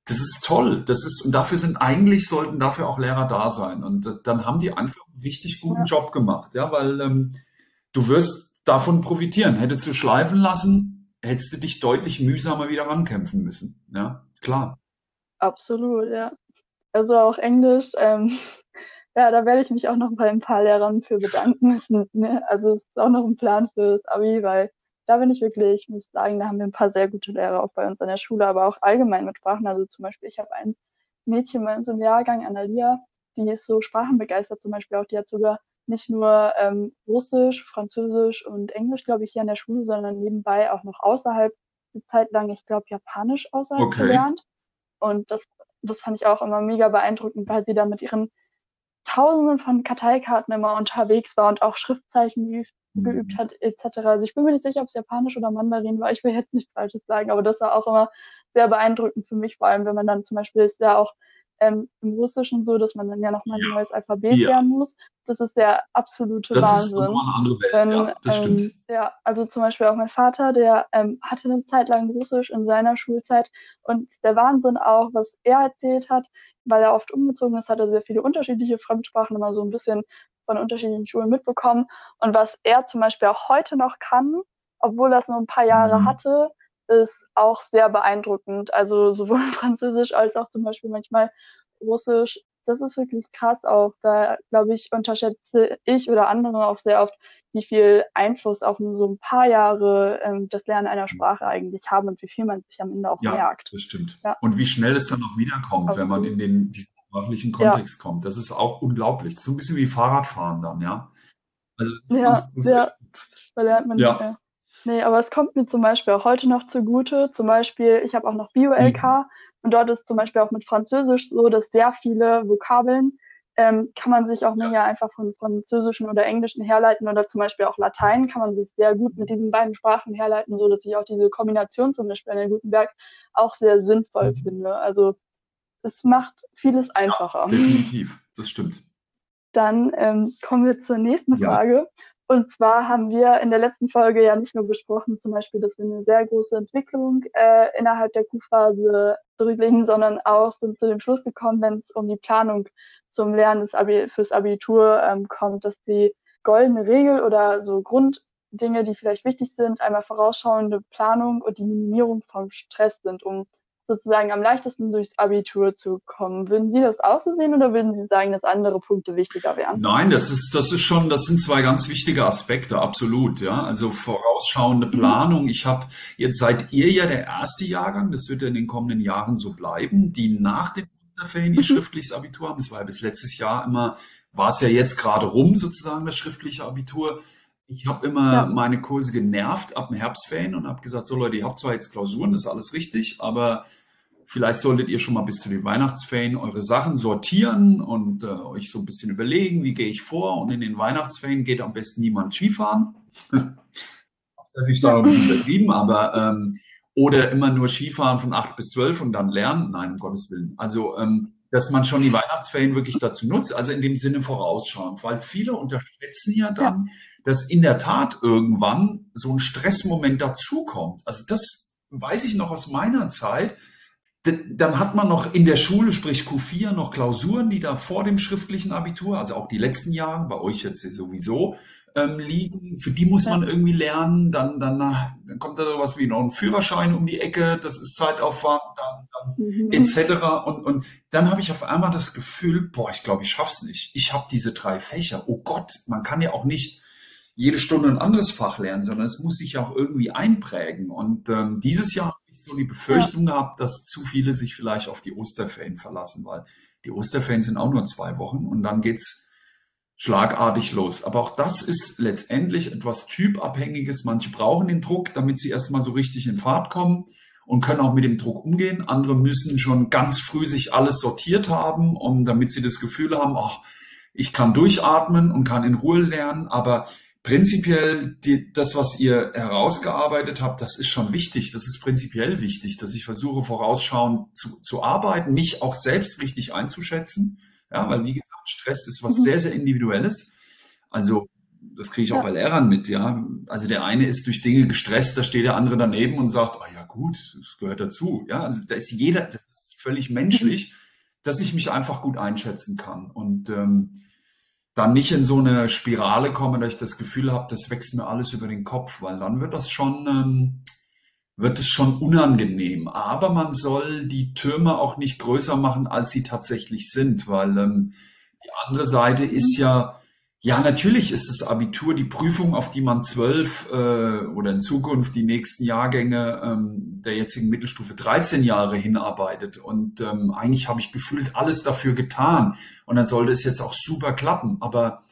das ist toll. Das ist, und dafür sind eigentlich, sollten dafür auch Lehrer da sein. Und äh, dann haben die einfach einen richtig guten ja. Job gemacht, ja, weil ähm, du wirst davon profitieren. Hättest du schleifen lassen, hättest du dich deutlich mühsamer wieder rankämpfen müssen. Ja, klar. Absolut, ja. Also auch Englisch, ähm, ja, da werde ich mich auch noch bei ein paar Lehrern für bedanken müssen. Ne? Also es ist auch noch ein Plan fürs Abi, weil da bin ich wirklich, muss sagen, da haben wir ein paar sehr gute Lehrer auch bei uns an der Schule, aber auch allgemein mit Sprachen. Also zum Beispiel, ich habe ein Mädchen bei uns im Jahrgang, Analia, die ist so sprachenbegeistert zum Beispiel auch. Die hat sogar nicht nur ähm, Russisch, Französisch und Englisch, glaube ich, hier an der Schule, sondern nebenbei auch noch außerhalb eine Zeit lang, ich glaube, Japanisch außerhalb okay. gelernt. Und das, das fand ich auch immer mega beeindruckend, weil sie da mit ihren Tausenden von Karteikarten immer unterwegs war und auch Schriftzeichen geübt mhm. hat, etc. Also ich bin mir nicht sicher, ob es Japanisch oder Mandarin war. Ich will jetzt nichts Falsches sagen, aber das war auch immer sehr beeindruckend für mich, vor allem wenn man dann zum Beispiel ist ja auch ähm, im Russischen so, dass man dann ja nochmal ein neues Alphabet ja. lernen muss. Das ist der absolute das Wahnsinn. Ist eine andere Welt. Wenn, ja, das ähm, stimmt. Ja, also zum Beispiel auch mein Vater, der ähm, hatte eine Zeit lang Russisch in seiner Schulzeit und der Wahnsinn auch, was er erzählt hat, weil er oft umgezogen ist, hat er sehr viele unterschiedliche Fremdsprachen immer so ein bisschen von unterschiedlichen Schulen mitbekommen. Und was er zum Beispiel auch heute noch kann, obwohl er es nur ein paar Jahre mhm. hatte, ist auch sehr beeindruckend. Also sowohl Französisch als auch zum Beispiel manchmal Russisch. Das ist wirklich krass auch. Da, glaube ich, unterschätze ich oder andere auch sehr oft, wie viel Einfluss auch nur so ein paar Jahre ähm, das Lernen einer Sprache eigentlich haben und wie viel man sich am Ende auch ja, merkt. Das stimmt. Ja. Und wie schnell es dann auch wiederkommt, okay. wenn man in den diesen sprachlichen Kontext ja. kommt. Das ist auch unglaublich. So ein bisschen wie Fahrradfahren dann, ja. Also, ja, das, das, ja, da lernt man ja. nicht mehr. Nee, aber es kommt mir zum Beispiel auch heute noch zugute. Zum Beispiel, ich habe auch noch Bio-LK mhm. und dort ist zum Beispiel auch mit Französisch so, dass sehr viele Vokabeln ähm, kann man sich auch ja. mehr einfach von Französischen oder Englischen herleiten oder zum Beispiel auch Latein kann man sich sehr gut mit diesen beiden Sprachen herleiten, so dass ich auch diese Kombination zum Beispiel in Gutenberg auch sehr sinnvoll mhm. finde. Also es macht vieles einfacher. Definitiv, das stimmt. Dann ähm, kommen wir zur nächsten ja. Frage. Und zwar haben wir in der letzten Folge ja nicht nur besprochen, zum Beispiel, dass wir eine sehr große Entwicklung äh, innerhalb der Q-Phase zurücklegen, sondern auch sind zu dem Schluss gekommen, wenn es um die Planung zum Lernen des Abi fürs Abitur ähm, kommt, dass die goldene Regel oder so Grunddinge, die vielleicht wichtig sind, einmal vorausschauende Planung und die Minimierung vom Stress sind, um sozusagen am leichtesten durchs Abitur zu kommen. Würden Sie das auch so sehen oder würden Sie sagen, dass andere Punkte wichtiger wären? Nein, das ist, das ist schon, das sind zwei ganz wichtige Aspekte, absolut, ja. Also vorausschauende mhm. Planung. Ich habe jetzt seid ihr ja der erste Jahrgang, das wird ja in den kommenden Jahren so bleiben, die nach den Osterferien ihr mhm. schriftliches Abitur haben. Das war ja bis letztes Jahr immer, war es ja jetzt gerade rum, sozusagen, das schriftliche Abitur. Ich habe immer ja. meine Kurse genervt ab dem Herbstferien und habe gesagt, so Leute, ihr habt zwar jetzt Klausuren, das ist alles richtig, aber vielleicht solltet ihr schon mal bis zu den Weihnachtsferien eure Sachen sortieren und äh, euch so ein bisschen überlegen, wie gehe ich vor. Und in den Weihnachtsferien geht am besten niemand Skifahren. Natürlich da ein bisschen übertrieben, aber ähm, oder immer nur Skifahren von acht bis zwölf und dann lernen. Nein, um Gottes Willen. Also ähm, dass man schon die Weihnachtsferien wirklich dazu nutzt, also in dem Sinne vorausschauend, weil viele unterschätzen ja dann, ja. Dass in der Tat irgendwann so ein Stressmoment dazukommt. Also das weiß ich noch aus meiner Zeit. Dann hat man noch in der Schule, sprich Q4, noch Klausuren, die da vor dem schriftlichen Abitur, also auch die letzten Jahre, bei euch jetzt sowieso, ähm, liegen. Für die muss man irgendwie lernen. Dann, dann, dann kommt da sowas wie noch ein Führerschein um die Ecke. Das ist Zeitaufwand, dann, dann mhm. etc. Und, und dann habe ich auf einmal das Gefühl, boah, ich glaube, ich schaff's nicht. Ich habe diese drei Fächer. Oh Gott, man kann ja auch nicht jede Stunde ein anderes Fach lernen, sondern es muss sich auch irgendwie einprägen. Und ähm, dieses Jahr habe ich so die Befürchtung ja. gehabt, dass zu viele sich vielleicht auf die Osterferien verlassen, weil die Osterferien sind auch nur zwei Wochen und dann geht's schlagartig los. Aber auch das ist letztendlich etwas Typabhängiges. Manche brauchen den Druck, damit sie erstmal so richtig in Fahrt kommen und können auch mit dem Druck umgehen. Andere müssen schon ganz früh sich alles sortiert haben, um, damit sie das Gefühl haben, ach, ich kann durchatmen und kann in Ruhe lernen. Aber prinzipiell die, das, was ihr herausgearbeitet habt, das ist schon wichtig. Das ist prinzipiell wichtig, dass ich versuche, vorausschauend zu, zu arbeiten, mich auch selbst richtig einzuschätzen ja, weil wie gesagt, Stress ist was mhm. sehr, sehr Individuelles. Also das kriege ich ja. auch bei Lehrern mit, ja. Also der eine ist durch Dinge gestresst, da steht der andere daneben und sagt, ah ja gut, das gehört dazu. Ja, also da ist jeder, das ist völlig menschlich, dass ich mich einfach gut einschätzen kann und ähm, dann nicht in so eine Spirale komme, dass ich das Gefühl habe, das wächst mir alles über den Kopf, weil dann wird das schon ähm, wird es schon unangenehm. Aber man soll die Türme auch nicht größer machen, als sie tatsächlich sind, weil ähm, die andere Seite ist ja, ja, natürlich ist das Abitur die Prüfung, auf die man zwölf äh, oder in Zukunft die nächsten Jahrgänge ähm, der jetzigen Mittelstufe 13 Jahre hinarbeitet. Und ähm, eigentlich habe ich gefühlt alles dafür getan. Und dann sollte es jetzt auch super klappen. Aber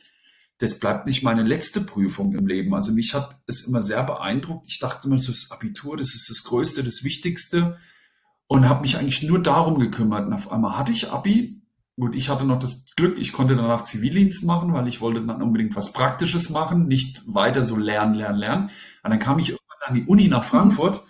das bleibt nicht meine letzte Prüfung im Leben. Also mich hat es immer sehr beeindruckt. Ich dachte immer, so das Abitur, das ist das Größte, das Wichtigste und habe mich eigentlich nur darum gekümmert. Und auf einmal hatte ich Abi. Gut, ich hatte noch das Glück, ich konnte danach Zivildienst machen, weil ich wollte dann unbedingt was Praktisches machen, nicht weiter so lernen, lernen, lernen. Und dann kam ich irgendwann an die Uni nach Frankfurt.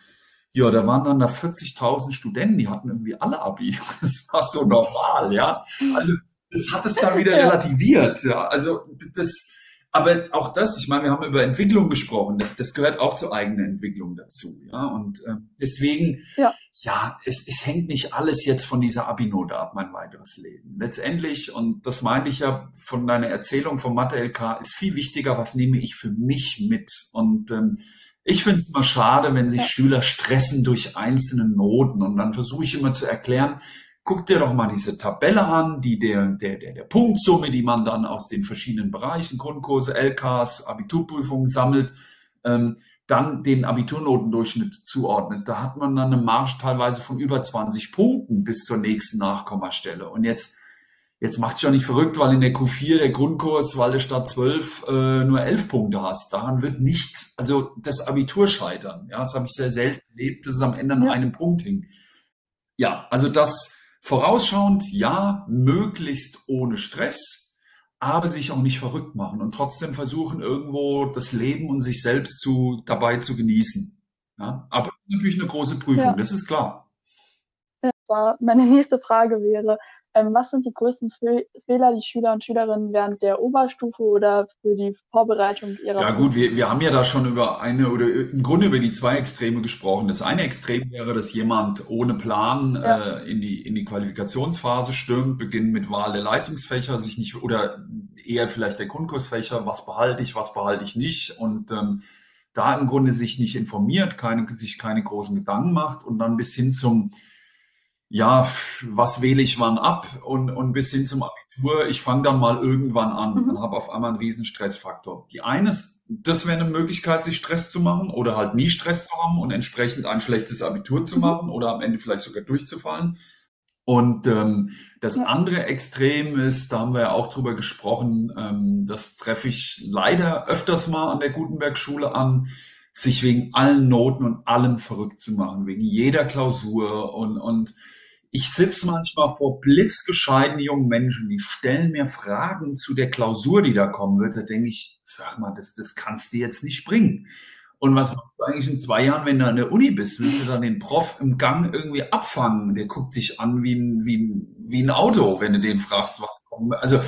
Ja, da waren dann da 40.000 Studenten, die hatten irgendwie alle Abi. Das war so normal, ja. Also das hat es dann wieder relativiert. Ja, also das, aber auch das, ich meine, wir haben über Entwicklung gesprochen, das, das gehört auch zur eigenen Entwicklung dazu. Ja, und äh, deswegen, ja, ja es, es hängt nicht alles jetzt von dieser Abi-Note ab, mein weiteres Leben. Letztendlich, und das meinte ich ja von deiner Erzählung vom Mathe-LK, ist viel wichtiger, was nehme ich für mich mit. Und ähm, ich finde es immer schade, wenn sich ja. Schüler stressen durch einzelne Noten. Und dann versuche ich immer zu erklären, guck dir doch mal diese Tabelle an, die der, der, der, der Punktsumme, die man dann aus den verschiedenen Bereichen, Grundkurse, LKs, Abiturprüfungen sammelt, ähm, dann den Abiturnotendurchschnitt zuordnet. Da hat man dann eine Marge teilweise von über 20 Punkten bis zur nächsten Nachkommastelle. Und jetzt, jetzt macht es ja nicht verrückt, weil in der Q4 der Grundkurs, weil du statt 12 äh, nur 11 Punkte hast. Daran wird nicht, also das Abitur scheitern. Ja, das habe ich sehr selten erlebt, dass es am Ende an ja. einem Punkt hing. Ja, also das, Vorausschauend, ja, möglichst ohne Stress, aber sich auch nicht verrückt machen und trotzdem versuchen, irgendwo das Leben und sich selbst zu, dabei zu genießen. Ja, aber natürlich eine große Prüfung, ja. das ist klar. Ja, meine nächste Frage wäre, ähm, was sind die größten Fe Fehler, die Schüler und Schülerinnen während der Oberstufe oder für die Vorbereitung ihrer? Ja gut, wir, wir haben ja da schon über eine oder im Grunde über die zwei Extreme gesprochen. Das eine Extrem wäre, dass jemand ohne Plan ja. äh, in die in die Qualifikationsphase stürmt, beginnt mit Wahl der Leistungsfächer, sich nicht oder eher vielleicht der Grundkursfächer, was behalte ich, was behalte ich nicht und ähm, da im Grunde sich nicht informiert, keine, sich keine großen Gedanken macht und dann bis hin zum ja, was wähle ich wann ab und, und bis hin zum Abitur, ich fange dann mal irgendwann an Mhm. und habe auf einmal einen riesen Stressfaktor. Die eine ist, das wäre eine Möglichkeit, sich Stress zu machen oder halt nie Stress zu haben und entsprechend ein schlechtes Abitur zu Mhm. machen oder am Ende vielleicht sogar durchzufallen. Und ähm, das Ja. andere Extrem ist, da haben wir ja auch drüber gesprochen, ähm, das treffe ich leider öfters mal an der Gutenberg-Schule an, sich wegen allen Noten und allem verrückt zu machen, wegen jeder Klausur. Und, und ich sitze manchmal vor blitzgescheiten jungen Menschen, die stellen mir Fragen zu der Klausur, die da kommen wird. Da denke ich, sag mal, das, das kannst du jetzt nicht bringen. Und was machst du eigentlich in zwei Jahren, wenn du an der Uni bist? Willst du dann den Prof im Gang irgendwie abfangen? Der guckt dich an wie ein, wie ein, wie ein Auto, wenn du den fragst, was kommt. Also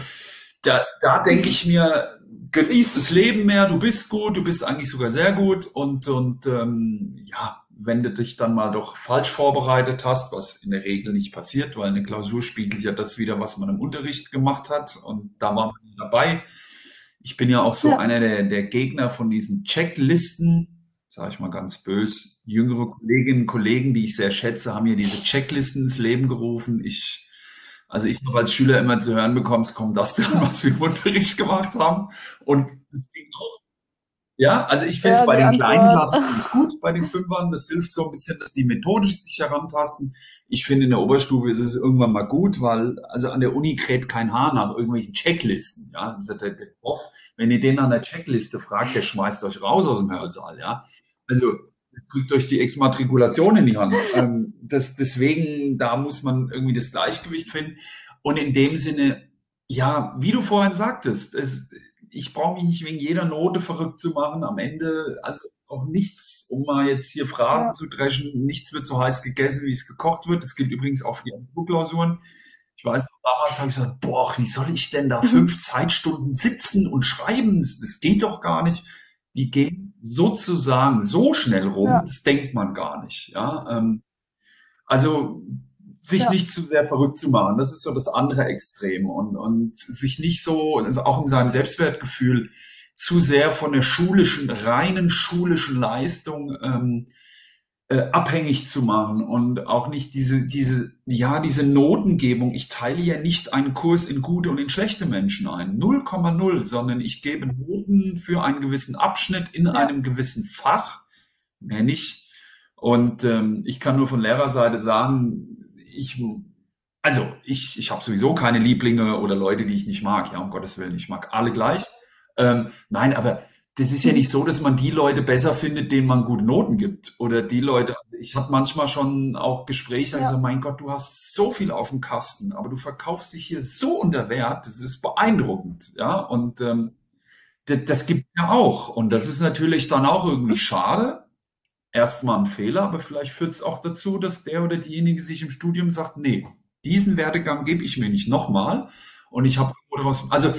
da, da denke ich mir, genieß das Leben mehr, du bist gut, du bist eigentlich sogar sehr gut und, und ähm, ja, wenn du dich dann mal doch falsch vorbereitet hast, was in der Regel nicht passiert, weil eine Klausur spiegelt ja das wieder, was man im Unterricht gemacht hat und da war man dabei. Ich bin ja auch so Ja. einer der, der Gegner von diesen Checklisten, sage ich mal ganz bös. Jüngere Kolleginnen und Kollegen, die ich sehr schätze, haben mir diese Checklisten ins Leben gerufen. Ich, also ich habe als Schüler immer zu hören bekommen, es kommt das dran, was wir im Unterricht gemacht haben. Und das ging auch. Ja, also ich finde es Ja, bei den kleinen Antwort. Klassen finde ich's gut, bei den Fünfern, das hilft so ein bisschen, dass die methodisch sich herantasten. Ich finde, in der Oberstufe ist es irgendwann mal gut, weil also an der Uni kräht kein Haar nach irgendwelchen Checklisten. Ja, der, der Prof, wenn ihr den an der Checkliste fragt, der schmeißt euch raus aus dem Hörsaal. Ja, also drückt euch die Exmatrikulation in die Hand. Ähm, das, deswegen, da muss man irgendwie das Gleichgewicht finden. Und in dem Sinne, ja, wie du vorhin sagtest, es, ich brauche mich nicht wegen jeder Note verrückt zu machen. Am Ende, also auch nichts, um mal jetzt hier Phrasen Ja. zu dreschen, nichts wird so heiß gegessen, wie es gekocht wird. Das gilt übrigens auch für die Abiturklausuren. Ich weiß noch, damals habe ich gesagt, boah, wie soll ich denn da fünf Zeitstunden sitzen und schreiben? Das, das geht doch gar nicht. Die gehen sozusagen so schnell rum, Ja. das denkt man gar nicht. Ja, ähm, also sich Ja. nicht zu sehr verrückt zu machen, das ist so das andere Extrem und, und sich nicht so, also auch in seinem Selbstwertgefühl zu sehr von der schulischen, reinen schulischen Leistung ähm, äh, abhängig zu machen und auch nicht diese, diese, ja, diese Notengebung. Ich teile ja nicht einen Kurs in gute und in schlechte Menschen ein. 0,0, sondern ich gebe Noten für einen gewissen Abschnitt in Ja. einem gewissen Fach, mehr nicht. Und ähm, ich kann nur von Lehrerseite sagen, ich, also ich, ich habe sowieso keine Lieblinge oder Leute, die ich nicht mag. Ja, um Gottes Willen, ich mag alle gleich. Ähm, nein, aber das ist ja nicht so, dass man die Leute besser findet, denen man gute Noten gibt. Oder die Leute, ich habe manchmal schon auch Gespräche, da ich Ja. so, mein Gott, du hast so viel auf dem Kasten, aber du verkaufst dich hier so unter Wert, das ist beeindruckend. Ja, und ähm, das, das gibt ja auch. Und das ist natürlich dann auch irgendwie schade. Erstmal ein Fehler, aber vielleicht führt es auch dazu, dass der oder diejenige sich im Studium sagt, nee, diesen Werdegang gebe ich mir nicht nochmal. Und ich habe oder was, also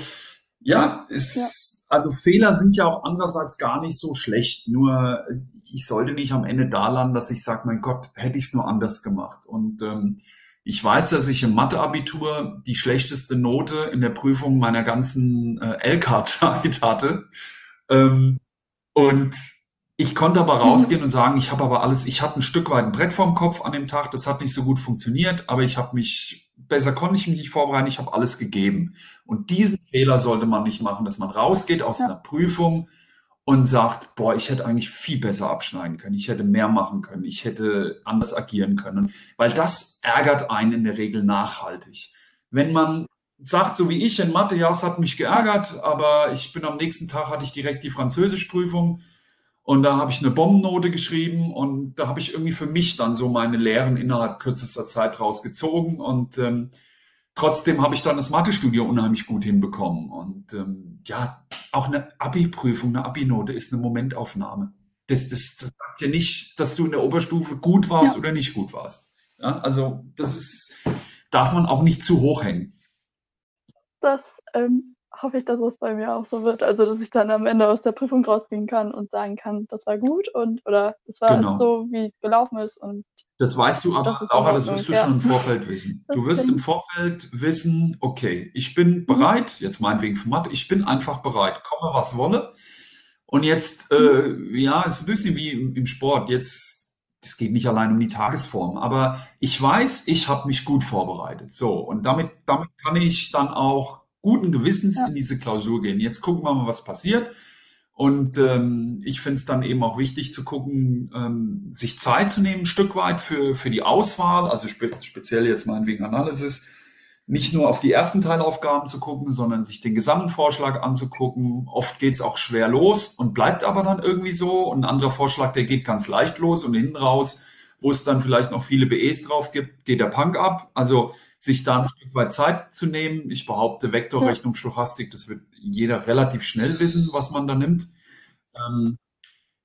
ja, es, also Fehler sind ja auch andererseits gar nicht so schlecht. Nur ich sollte nicht am Ende da landen, dass ich sage, mein Gott, hätte ich es nur anders gemacht. Und ähm, ich weiß, dass ich im Mathe-Abitur die schlechteste Note in der Prüfung meiner ganzen äh, LK-Zeit hatte. Ähm, und ich konnte aber rausgehen und sagen, ich habe aber alles, ich hatte ein Stück weit ein Brett vorm Kopf an dem Tag, das hat nicht so gut funktioniert, aber ich habe mich, besser konnte ich mich nicht vorbereiten, ich habe alles gegeben. Und diesen Fehler sollte man nicht machen, dass man rausgeht aus Ja. einer Prüfung und sagt, boah, ich hätte eigentlich viel besser abschneiden können, ich hätte mehr machen können, ich hätte anders agieren können, weil das ärgert einen in der Regel nachhaltig. Wenn man sagt, so wie ich in Mathe, ja, es hat mich geärgert, aber ich bin am nächsten Tag hatte ich direkt die Französischprüfung und da habe ich eine Bombennote geschrieben und da habe ich irgendwie für mich dann so meine Lehren innerhalb kürzester Zeit rausgezogen und ähm, trotzdem habe ich dann das Mathestudium unheimlich gut hinbekommen und ähm, ja, auch eine Abi-Prüfung, eine Abi-Note ist eine Momentaufnahme. Das, das, das sagt ja nicht, dass du in der Oberstufe gut warst Ja. oder nicht gut warst. Ja, also das ist, darf man auch nicht zu hoch hängen. Das ähm, hoffe ich, dass es bei mir auch so wird. Also, dass ich dann am Ende aus der Prüfung rausgehen kann und sagen kann, das war gut und oder das war Genau. so, wie es gelaufen ist. Und Das weißt du aber, Laura, das wirst du ja. schon im Vorfeld wissen. Das Du wirst stimmt. im Vorfeld wissen, okay, ich bin Mhm. bereit, jetzt meinetwegen für Mathe, ich bin einfach bereit, komme was wolle. Und jetzt, äh, ja, es ist ein bisschen wie im, im Sport. Jetzt das geht nicht allein um die Tagesform, aber ich weiß, ich habe mich gut vorbereitet. So, und damit, damit kann ich dann auch guten Gewissens ja. in diese Klausur gehen. Jetzt gucken wir mal, was passiert. Und ähm, ich finde es dann eben auch wichtig zu gucken, ähm, sich Zeit zu nehmen, ein Stück weit für, für die Auswahl, also spe speziell jetzt meinetwegen Analysis, nicht nur auf die ersten Teilaufgaben zu gucken, sondern sich den gesamten Vorschlag anzugucken. Oft geht's auch schwer los und bleibt aber dann irgendwie so. Und ein anderer Vorschlag, der geht ganz leicht los und hinten raus, wo es dann vielleicht noch viele BEs drauf gibt, geht der Punk ab. Also sich da ein Stück weit Zeit zu nehmen. Ich behaupte, Vektorrechnung, Stochastik, das wird jeder relativ schnell wissen, was man da nimmt. Ähm,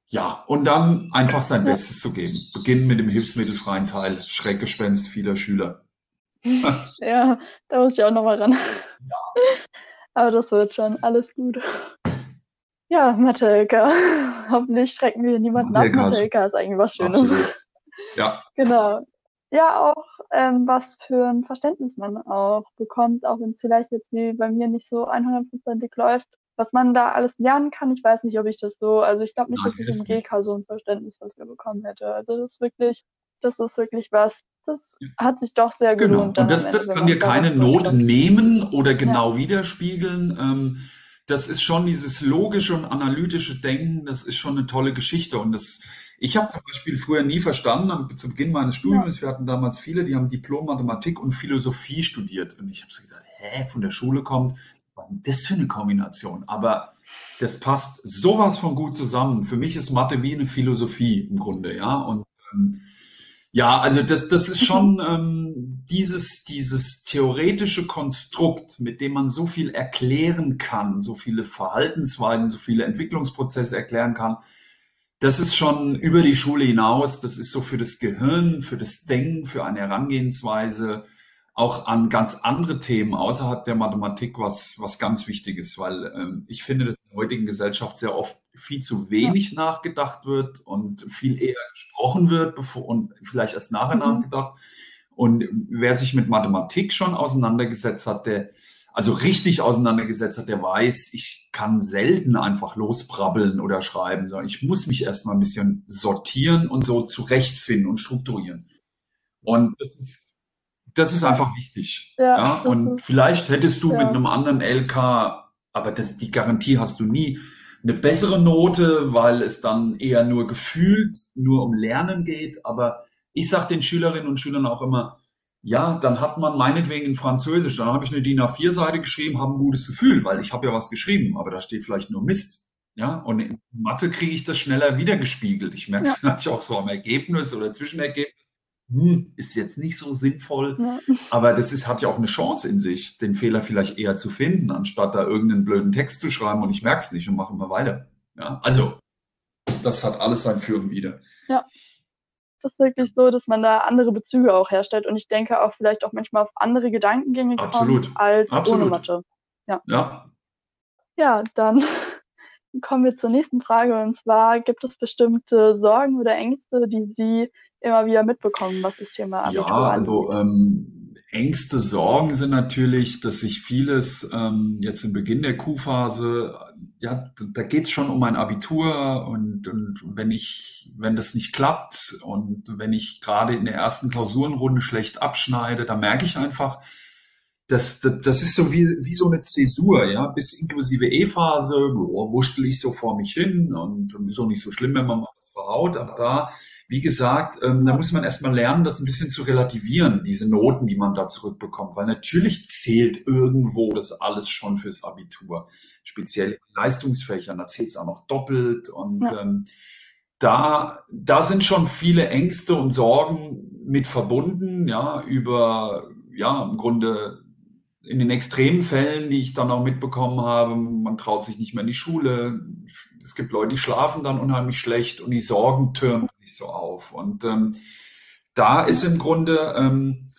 ja, und dann einfach sein. Bestes zu geben. Beginnen mit dem hilfsmittelfreien Teil. Schreckgespenst vieler Schüler. ja, da muss ich auch nochmal ran. Ja. Aber das wird schon. Alles gut. Ja, Mathelka. Hoffentlich schrecken wir niemanden ab. Mathelka ist eigentlich was Schönes. Absolut. Ja. Genau. Ja, auch ähm, was für ein Verständnis man auch bekommt, auch wenn es vielleicht jetzt wie bei mir nicht so 100%ig läuft. Was man da alles lernen kann, ich weiß nicht, ob ich das so, also ich glaube nicht, Nein, dass ich im GK so ein Verständnis dafür bekommen hätte. Also das ist wirklich, das ist wirklich was, das hat sich doch sehr genau. gelohnt. Und das, das kann dir keine Note nehmen oder genau ja. widerspiegeln. Ähm, das ist schon dieses logische und analytische Denken, das ist schon eine tolle Geschichte. Und das, ich habe zum Beispiel früher nie verstanden, zu Beginn meines Studiums, wir hatten damals viele, die haben Diplom Mathematik und Philosophie studiert. Und ich habe so gedacht, hä, von der Schule kommt, was ist denn das für eine Kombination? Aber das passt sowas von gut zusammen. Für mich ist Mathe wie eine Philosophie im Grunde, ja. Und ähm, ja, also das, das ist schon ähm, dieses, dieses theoretische Konstrukt, mit dem man so viel erklären kann, so viele Verhaltensweisen, so viele Entwicklungsprozesse erklären kann das ist schon über die Schule hinaus. Das ist so für das Gehirn, für das Denken, für eine Herangehensweise auch an ganz andere Themen außerhalb der Mathematik was, was ganz wichtig ist, weil ähm, ich finde, dass in der heutigen Gesellschaft sehr oft viel zu wenig ja. nachgedacht wird und viel eher gesprochen wird bevor, und vielleicht erst nachher mhm. nachgedacht. Und wer sich mit Mathematik schon auseinandergesetzt hat, der, also richtig auseinandergesetzt hat, der weiß, ich kann selten einfach losbrabbeln oder schreiben, sondern ich muss mich erstmal ein bisschen sortieren und so zurechtfinden und strukturieren. Und das ist, das ist einfach wichtig. Ja, ja? Und vielleicht hättest du ja. mit einem anderen LK, aber das, die Garantie hast du nie, eine bessere Note, weil es dann eher nur gefühlt, nur um Lernen geht. Aber ich sage den Schülerinnen und Schülern auch immer, ja, dann hat man meinetwegen in Französisch, dann habe ich eine DIN A4-Seite geschrieben, habe ein gutes Gefühl, weil ich habe ja was geschrieben, aber da steht vielleicht nur Mist. Ja, und in Mathe kriege ich das schneller wiedergespiegelt. Ich merke es ja. vielleicht auch so am Ergebnis oder Zwischenergebnis. Hm, ist jetzt nicht so sinnvoll, ja. aber das ist, hat ja auch eine Chance in sich, den Fehler vielleicht eher zu finden, anstatt da irgendeinen blöden Text zu schreiben und ich merke es nicht und machen wir weiter. Ja, also das hat alles sein Für und Wider. Ja das ist wirklich so, dass man da andere Bezüge auch herstellt und ich denke auch vielleicht auch manchmal auf andere Gedankengänge kommt als Absolut. ohne Mathe. Ja. ja. Ja, dann kommen wir zur nächsten Frage und zwar gibt es bestimmte Sorgen oder Ängste, die Sie immer wieder mitbekommen, was das Thema Abitur Ja, also ähm, Ängste, Sorgen sind natürlich, dass sich vieles ähm, jetzt im Beginn der Q-Phase, ja, da geht es schon um ein Abitur und, und wenn ich, wenn das nicht klappt und wenn ich gerade in der ersten Klausurenrunde schlecht abschneide, dann merke ich einfach, das, das, das ist so wie, wie so eine Zäsur, ja, bis inklusive E-Phase, oh, wurschtel ich so vor mich hin und, und ist auch nicht so schlimm, wenn man mal was verhaut, aber da wie gesagt, ähm, da muss man erstmal lernen, das ein bisschen zu relativieren, diese Noten, die man da zurückbekommt, weil natürlich zählt irgendwo das alles schon fürs Abitur. Speziell in Leistungsfächern, da zählt es auch noch doppelt und ja. ähm, da, da sind schon viele Ängste und Sorgen mit verbunden, ja, über, ja, im Grunde in den extremen Fällen, die ich dann auch mitbekommen habe, man traut sich nicht mehr in die Schule. Es gibt Leute, die schlafen dann unheimlich schlecht und die Sorgen türmen sich so auf. Und ähm, da ist im Grunde ähm,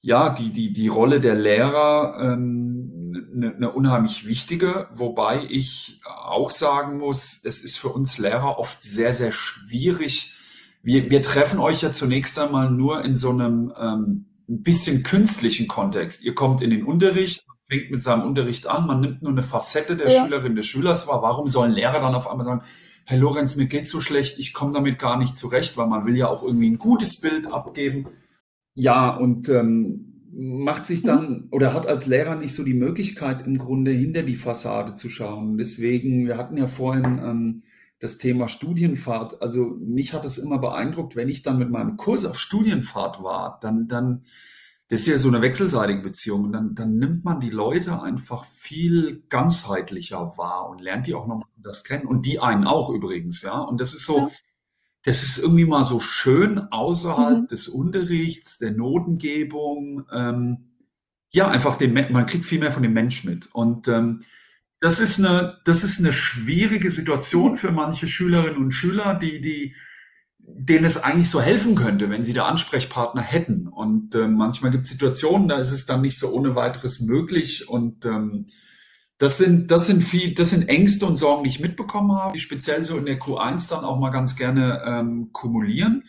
ja die, die, die Rolle der Lehrer ähm, eine, eine unheimlich wichtige, wobei ich auch sagen muss, es ist für uns Lehrer oft sehr, sehr schwierig. Wir, wir treffen euch ja zunächst einmal nur in so einem ähm, ein bisschen künstlichen Kontext. Ihr kommt in den Unterricht, fängt mit seinem Unterricht an, man nimmt nur eine Facette der ja. Schülerin des Schülers wahr. Warum sollen Lehrer dann auf einmal sagen, Herr Lorenz, mir geht's so schlecht, ich komme damit gar nicht zurecht, weil man will ja auch irgendwie ein gutes Bild abgeben. Ja, und ähm, macht sich dann oder hat als Lehrer nicht so die Möglichkeit, im Grunde hinter die Fassade zu schauen. Deswegen, wir hatten ja vorhin ähm, das Thema Studienfahrt. Also mich hat es immer beeindruckt, wenn ich dann mit meinem Kurs auf Studienfahrt war, dann, dann, das ist ja so eine wechselseitige Beziehung, dann, dann nimmt man die Leute einfach viel ganzheitlicher wahr und lernt die auch noch das kennen und die einen auch übrigens, ja. Und das ist so, ja das ist irgendwie mal so schön außerhalb mhm. des Unterrichts, der Notengebung. Ähm, ja, einfach den, man kriegt viel mehr von dem Mensch mit. Und ähm, das ist eine, das ist eine schwierige Situation mhm. für manche Schülerinnen und Schüler, die, die, denen es eigentlich so helfen könnte, wenn sie da Ansprechpartner hätten. Und äh, manchmal gibt es Situationen, da ist es dann nicht so ohne weiteres möglich. Und ähm, das sind, das sind viel, das sind Ängste und Sorgen, die ich mitbekommen habe, die speziell so in der Q1 dann auch mal ganz gerne ähm, kumulieren.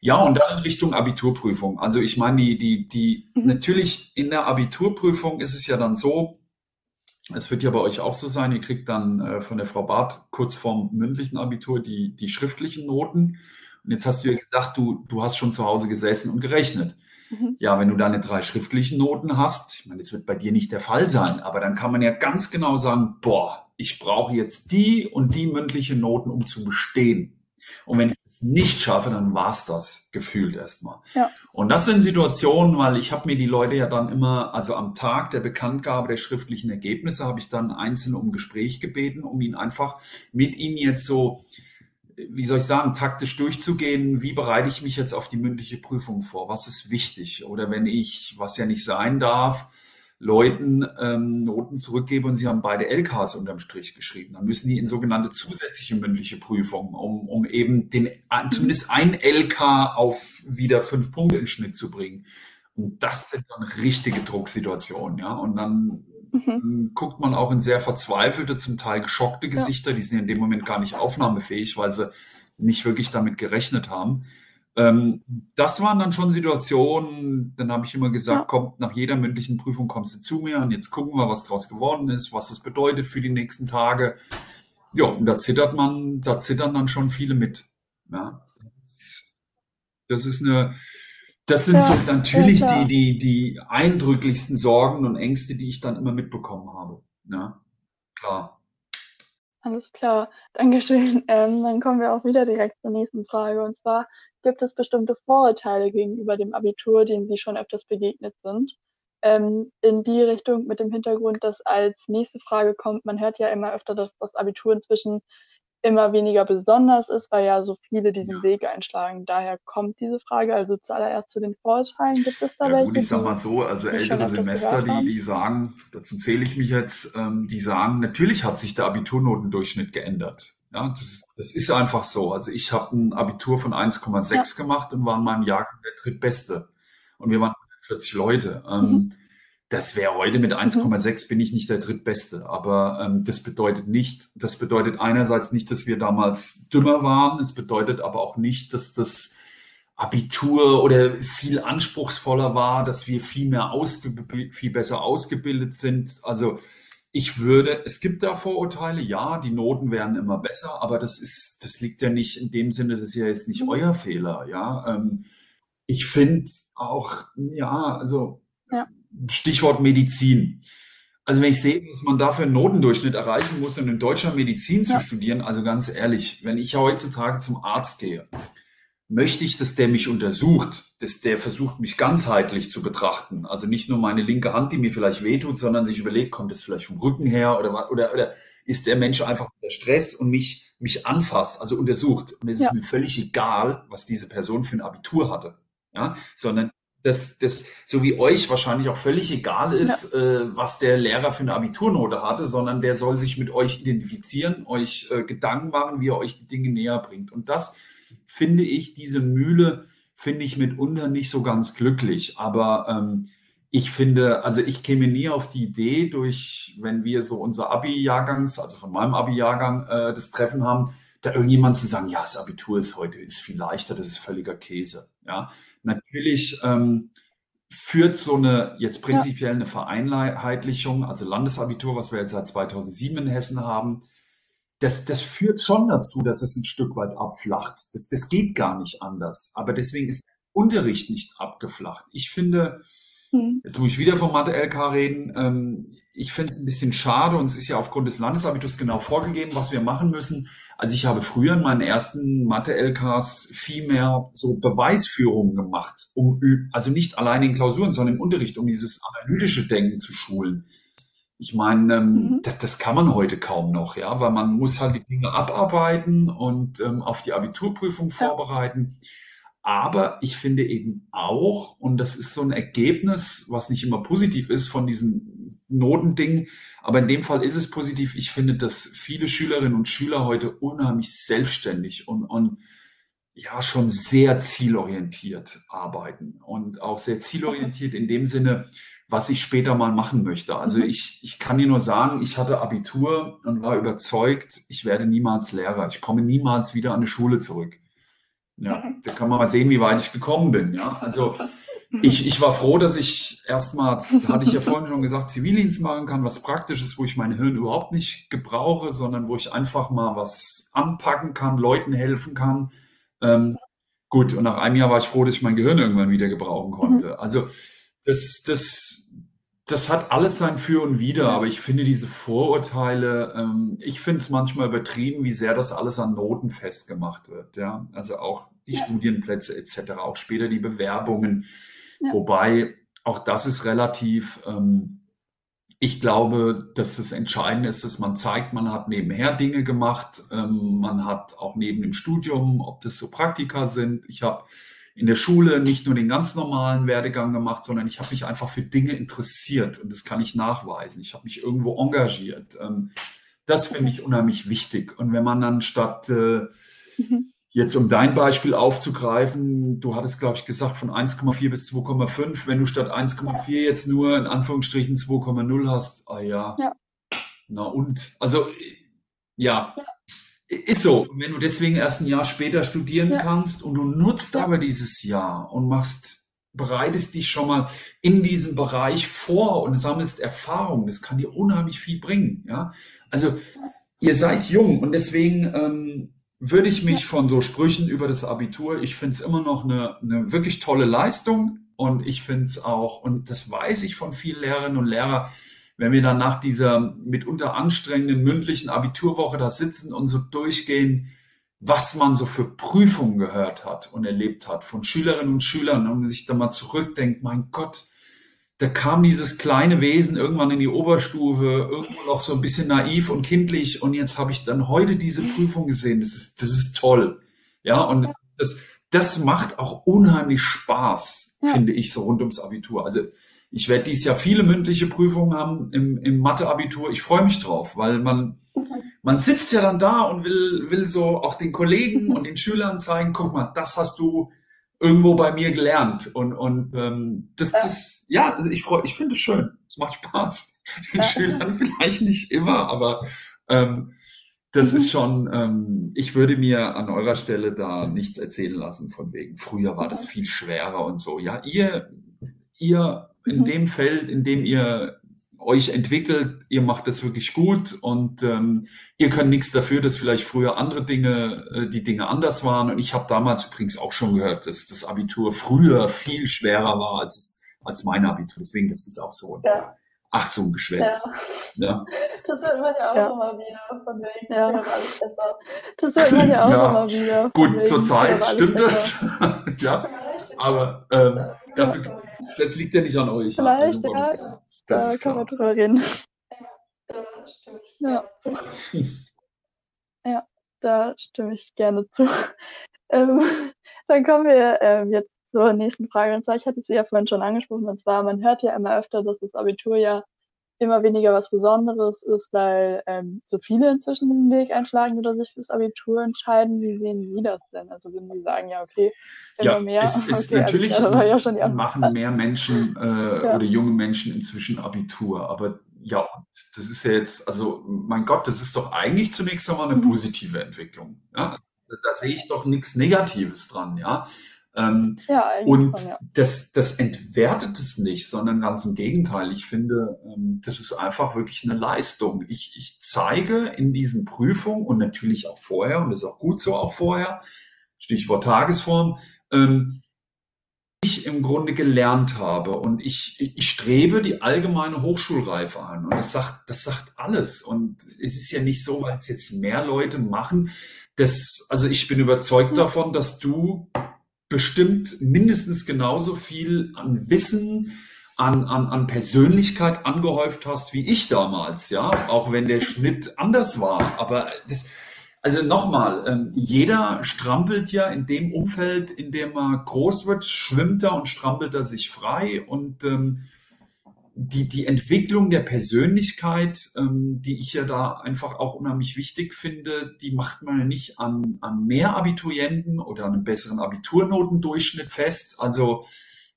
Ja, und dann in Richtung Abiturprüfung. Also ich meine, die, die, die, mhm. natürlich in der Abiturprüfung ist es ja dann so, es wird ja bei euch auch so sein, ihr kriegt dann äh, von der Frau Barth kurz vorm mündlichen Abitur die, die schriftlichen Noten. Und jetzt hast du ja gesagt, du, du hast schon zu Hause gesessen und gerechnet. Mhm. Ja, wenn du deine drei schriftlichen Noten hast, ich meine, das wird bei dir nicht der Fall sein, aber dann kann man ja ganz genau sagen, boah, ich brauche jetzt die und die mündliche Noten, um zu bestehen. Und wenn ich es nicht schaffe, dann war's das gefühlt erstmal. Ja. Und das sind Situationen, weil ich habe mir die Leute ja dann immer, also am Tag der Bekanntgabe der schriftlichen Ergebnisse, habe ich dann einzeln um Gespräch gebeten, um ihn einfach mit ihnen jetzt so wie soll ich sagen, taktisch durchzugehen, wie bereite ich mich jetzt auf die mündliche Prüfung vor? Was ist wichtig? Oder wenn ich, was ja nicht sein darf, Leuten ähm, Noten zurückgebe und sie haben beide LKs unterm Strich geschrieben, dann müssen die in sogenannte zusätzliche mündliche Prüfung, um, um eben den, zumindest ein LK auf wieder fünf Punkte in Schnitt zu bringen. Und das sind dann richtige Drucksituationen, ja. Und dann Mhm. guckt man auch in sehr verzweifelte, zum Teil geschockte Gesichter, ja. die sind in dem Moment gar nicht aufnahmefähig, weil sie nicht wirklich damit gerechnet haben. Ähm, das waren dann schon Situationen, dann habe ich immer gesagt, ja. kommt nach jeder mündlichen Prüfung kommst du zu mir und jetzt gucken wir, was daraus geworden ist, was es bedeutet für die nächsten Tage. Ja, und da zittert man, da zittern dann schon viele mit. Ja. Das ist eine, das sind ja, so natürlich ja, die, die, die eindrücklichsten Sorgen und Ängste, die ich dann immer mitbekommen habe. Ja, klar. Alles klar, Dankeschön. Ähm, dann kommen wir auch wieder direkt zur nächsten Frage. Und zwar, gibt es bestimmte Vorurteile gegenüber dem Abitur, denen Sie schon öfters begegnet sind? Ähm, in die Richtung mit dem Hintergrund, dass als nächste Frage kommt, man hört ja immer öfter, dass das Abitur inzwischen immer weniger besonders ist, weil ja so viele diesen Weg einschlagen. Daher kommt diese Frage. Also zuallererst zu den Vorurteilen. Gibt es da ja, welche? Gut, ich sag mal so, also ältere Semester, die, die sagen, dazu zähle ich mich jetzt, ähm, die sagen, natürlich hat sich der Abiturnotendurchschnitt geändert. Ja, das, das ist einfach so. Also ich habe ein Abitur von 1,6 ja. gemacht und war in meinem Jahrgang der drittbeste. Und wir waren 40 Leute. Ähm, mhm. Das wäre heute mit 1,6 mhm. bin ich nicht der drittbeste, aber ähm, das bedeutet nicht, das bedeutet einerseits nicht, dass wir damals dümmer waren, es bedeutet aber auch nicht, dass das Abitur oder viel anspruchsvoller war, dass wir viel mehr ausgebildet, viel besser ausgebildet sind. Also ich würde, es gibt da Vorurteile, ja, die Noten werden immer besser, aber das ist, das liegt ja nicht in dem Sinne, das ist ja jetzt nicht mhm. euer Fehler, ja. Ähm, ich finde auch, ja, also ja. Stichwort Medizin. Also wenn ich sehe, dass man dafür einen Notendurchschnitt erreichen muss, um in Deutschland Medizin zu ja. studieren, also ganz ehrlich, wenn ich heutzutage zum Arzt gehe, möchte ich, dass der mich untersucht, dass der versucht, mich ganzheitlich zu betrachten. Also nicht nur meine linke Hand, die mir vielleicht wehtut, sondern sich überlegt, kommt das vielleicht vom Rücken her oder, oder, oder ist der Mensch einfach unter Stress und mich, mich anfasst, also untersucht. Und es ja. ist mir völlig egal, was diese Person für ein Abitur hatte. Ja, sondern dass das so wie euch wahrscheinlich auch völlig egal ist, ja. äh, was der Lehrer für eine Abiturnote hatte, sondern der soll sich mit euch identifizieren, euch äh, Gedanken machen, wie er euch die Dinge näher bringt. Und das finde ich, diese Mühle finde ich mitunter nicht so ganz glücklich. Aber ähm, ich finde, also ich käme nie auf die Idee, durch, wenn wir so unser Abi-Jahrgangs, also von meinem Abi-Jahrgang äh, das Treffen haben, da irgendjemand zu sagen, ja, das Abitur ist heute ist viel leichter, das ist völliger Käse. Ja, Natürlich ähm, führt so eine jetzt prinzipiell eine Vereinheitlichung, also Landesabitur, was wir jetzt seit 2007 in Hessen haben, das, das führt schon dazu, dass es ein Stück weit abflacht. Das, das geht gar nicht anders. Aber deswegen ist Unterricht nicht abgeflacht. Ich finde, hm. jetzt muss ich wieder vom Mathe-LK reden, ähm, ich finde es ein bisschen schade und es ist ja aufgrund des Landesabiturs genau vorgegeben, was wir machen müssen. Also ich habe früher in meinen ersten Mathe-LKs viel mehr so Beweisführungen gemacht, um, also nicht allein in Klausuren, sondern im Unterricht, um dieses analytische Denken zu schulen. Ich meine, ähm, mhm. das, das kann man heute kaum noch, ja, weil man muss halt die Dinge abarbeiten und ähm, auf die Abiturprüfung ja. vorbereiten. Aber ich finde eben auch, und das ist so ein Ergebnis, was nicht immer positiv ist von diesen Notendingen, aber in dem Fall ist es positiv. Ich finde, dass viele Schülerinnen und Schüler heute unheimlich selbstständig und, und ja schon sehr zielorientiert arbeiten und auch sehr zielorientiert in dem Sinne, was ich später mal machen möchte. Also mhm. ich, ich kann dir nur sagen, ich hatte Abitur und war überzeugt, ich werde niemals Lehrer. Ich komme niemals wieder an die Schule zurück. Ja, da kann man mal sehen, wie weit ich gekommen bin. Ja, also ich, ich war froh, dass ich erstmal, hatte ich ja vorhin schon gesagt, Zivildienst machen kann, was praktisch ist, wo ich mein Hirn überhaupt nicht gebrauche, sondern wo ich einfach mal was anpacken kann, Leuten helfen kann. Ähm, gut, und nach einem Jahr war ich froh, dass ich mein Gehirn irgendwann wieder gebrauchen konnte. Mhm. Also das, das, das hat alles sein Für und Wider, aber ich finde diese Vorurteile, ähm, ich finde es manchmal übertrieben, wie sehr das alles an Noten festgemacht wird. Ja, also auch die ja. Studienplätze etc., auch später die Bewerbungen. Ja. Wobei auch das ist relativ. Ähm, ich glaube, dass das Entscheidende ist, dass man zeigt, man hat nebenher Dinge gemacht, ähm, man hat auch neben dem Studium, ob das so Praktika sind. Ich habe in der Schule nicht nur den ganz normalen Werdegang gemacht, sondern ich habe mich einfach für Dinge interessiert und das kann ich nachweisen. Ich habe mich irgendwo engagiert. Ähm, das finde ich unheimlich wichtig. Und wenn man dann statt äh, mhm. jetzt um dein Beispiel aufzugreifen, du hattest, glaube ich, gesagt von 1,4 bis 2,5, wenn du statt 1,4 jetzt nur in Anführungsstrichen 2,0 hast, ah ja. ja. Na und, also ja. ja. Ist so. Und wenn du deswegen erst ein Jahr später studieren ja. kannst und du nutzt aber dieses Jahr und machst, bereitest dich schon mal in diesem Bereich vor und sammelst Erfahrung, das kann dir unheimlich viel bringen. Ja, also ihr seid jung und deswegen ähm, würde ich mich von so Sprüchen über das Abitur, ich finde es immer noch eine, eine wirklich tolle Leistung und ich finde es auch, und das weiß ich von vielen Lehrerinnen und Lehrern, wenn wir dann nach dieser mitunter anstrengenden mündlichen Abiturwoche da sitzen und so durchgehen, was man so für Prüfungen gehört hat und erlebt hat von Schülerinnen und Schülern und sich da mal zurückdenkt, mein Gott, da kam dieses kleine Wesen irgendwann in die Oberstufe, irgendwo noch so ein bisschen naiv und kindlich und jetzt habe ich dann heute diese Prüfung gesehen. Das ist, das ist toll. Ja, und das, das macht auch unheimlich Spaß, ja. finde ich, so rund ums Abitur. Also ich werde dieses Jahr viele mündliche Prüfungen haben im, im Mathe-Abitur. Ich freue mich drauf, weil man, man sitzt ja dann da und will, will so auch den Kollegen und den Schülern zeigen, guck mal, das hast du irgendwo bei mir gelernt. Und, und ähm, das, das, ja, also ich freue, ich finde es schön. Es macht Spaß. Den. Schülern vielleicht nicht immer, aber ähm, das ist schon, ähm, ich würde mir an eurer Stelle da nichts erzählen lassen von wegen. Früher war das viel schwerer und so. Ja, ihr, ihr in mhm. dem Feld, in dem ihr euch entwickelt, ihr macht das wirklich gut und ähm, ihr könnt nichts dafür, dass vielleicht früher andere Dinge, äh, die Dinge anders waren. Und ich habe damals übrigens auch schon gehört, dass das Abitur früher viel schwerer war als es, als mein Abitur. Deswegen das ist auch so. Ja. Ach, so ein Geschwätz. Ja. ja. Das hört man ja auch ja. immer wieder von wegen, ja. alles besser. Das hört man ja auch ja. immer wieder. Gut, zurzeit stimmt das. ja. Aber ähm, dafür, das liegt ja nicht an euch. Vielleicht, also, ja. Da kann man drüber reden. Ja. ja, da stimme ich gerne zu. Ähm, dann kommen wir ähm, jetzt zur nächsten Frage. Und zwar, ich hatte sie ja vorhin schon angesprochen, und zwar, man hört ja immer öfter, dass das Abitur ja immer weniger was Besonderes ist, weil ähm, so viele inzwischen den Weg einschlagen oder sich fürs Abitur entscheiden. Wie sehen Sie das denn? Also würden Sie sagen, ja, okay, immer ja, mehr. Es ist okay, natürlich also, ja machen mehr Menschen äh, ja. oder junge Menschen inzwischen Abitur, aber ja, das ist ja jetzt, also mein Gott, das ist doch eigentlich zunächst einmal eine mhm. positive Entwicklung. Ja? Da, da sehe ich doch nichts Negatives dran, ja. Ähm, ja, und schon, ja. das, das entwertet es nicht, sondern ganz im Gegenteil. Ich finde, ähm, das ist einfach wirklich eine Leistung. Ich, ich zeige in diesen Prüfungen und natürlich auch vorher, und das ist auch gut so auch vorher, Stichwort Tagesform, ähm, ich im Grunde gelernt habe und ich, ich strebe die allgemeine Hochschulreife an und das sagt, das sagt alles und es ist ja nicht so, weil es jetzt mehr Leute machen, das, also ich bin überzeugt hm. davon, dass du bestimmt mindestens genauso viel an Wissen, an, an, an Persönlichkeit angehäuft hast wie ich damals, ja, auch wenn der Schnitt anders war. Aber das, also nochmal, ähm, jeder strampelt ja in dem Umfeld, in dem er groß wird, schwimmt er und strampelt er sich frei und ähm, die, die Entwicklung der Persönlichkeit, ähm, die ich ja da einfach auch unheimlich wichtig finde, die macht man ja nicht an, an mehr Abiturienten oder einem besseren Abiturnotendurchschnitt fest. Also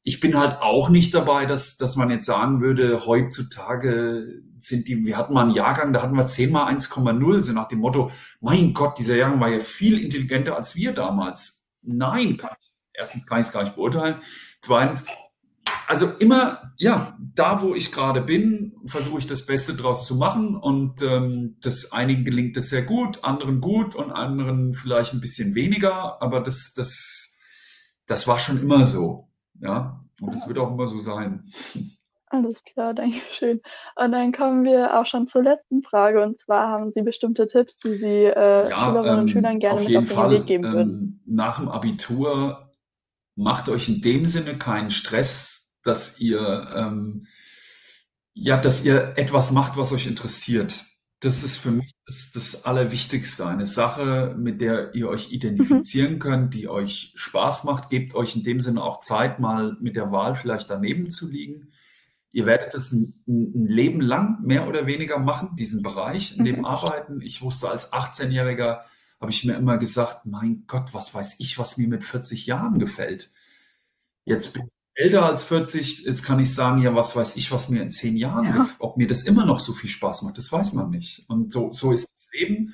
ich bin halt auch nicht dabei, dass, dass man jetzt sagen würde, heutzutage sind die, wir hatten mal einen Jahrgang, da hatten wir 10 mal 1,0, so nach dem Motto, mein Gott, dieser Jahrgang war ja viel intelligenter als wir damals. Nein, kann ich, erstens kann ich es gar nicht beurteilen. Zweitens, also immer, ja, da wo ich gerade bin, versuche ich das Beste draus zu machen und ähm, das einigen gelingt das sehr gut, anderen gut und anderen vielleicht ein bisschen weniger, aber das, das, das war schon immer so, ja, und es wird auch immer so sein. Alles klar, danke schön. Und dann kommen wir auch schon zur letzten Frage. Und zwar haben Sie bestimmte Tipps, die Sie äh, ja, Schülerinnen ähm, und Schülern gerne mit auf den Fall, Weg geben ähm, würden? Nach dem Abitur macht euch in dem Sinne keinen Stress, dass ihr ähm, ja, dass ihr etwas macht, was euch interessiert. Das ist für mich das, das Allerwichtigste. Eine Sache, mit der ihr euch identifizieren mhm. könnt, die euch Spaß macht. Gebt euch in dem Sinne auch Zeit, mal mit der Wahl vielleicht daneben zu liegen. Ihr werdet es ein, ein Leben lang mehr oder weniger machen, diesen Bereich, in dem mhm. arbeiten. Ich wusste als 18-Jähriger, habe ich mir immer gesagt, mein Gott, was weiß ich, was mir mit 40 Jahren gefällt. Jetzt bin ich älter als 40, jetzt kann ich sagen, ja, was weiß ich, was mir in zehn Jahren, ja. ob mir das immer noch so viel Spaß macht, das weiß man nicht. Und so, so ist das Leben.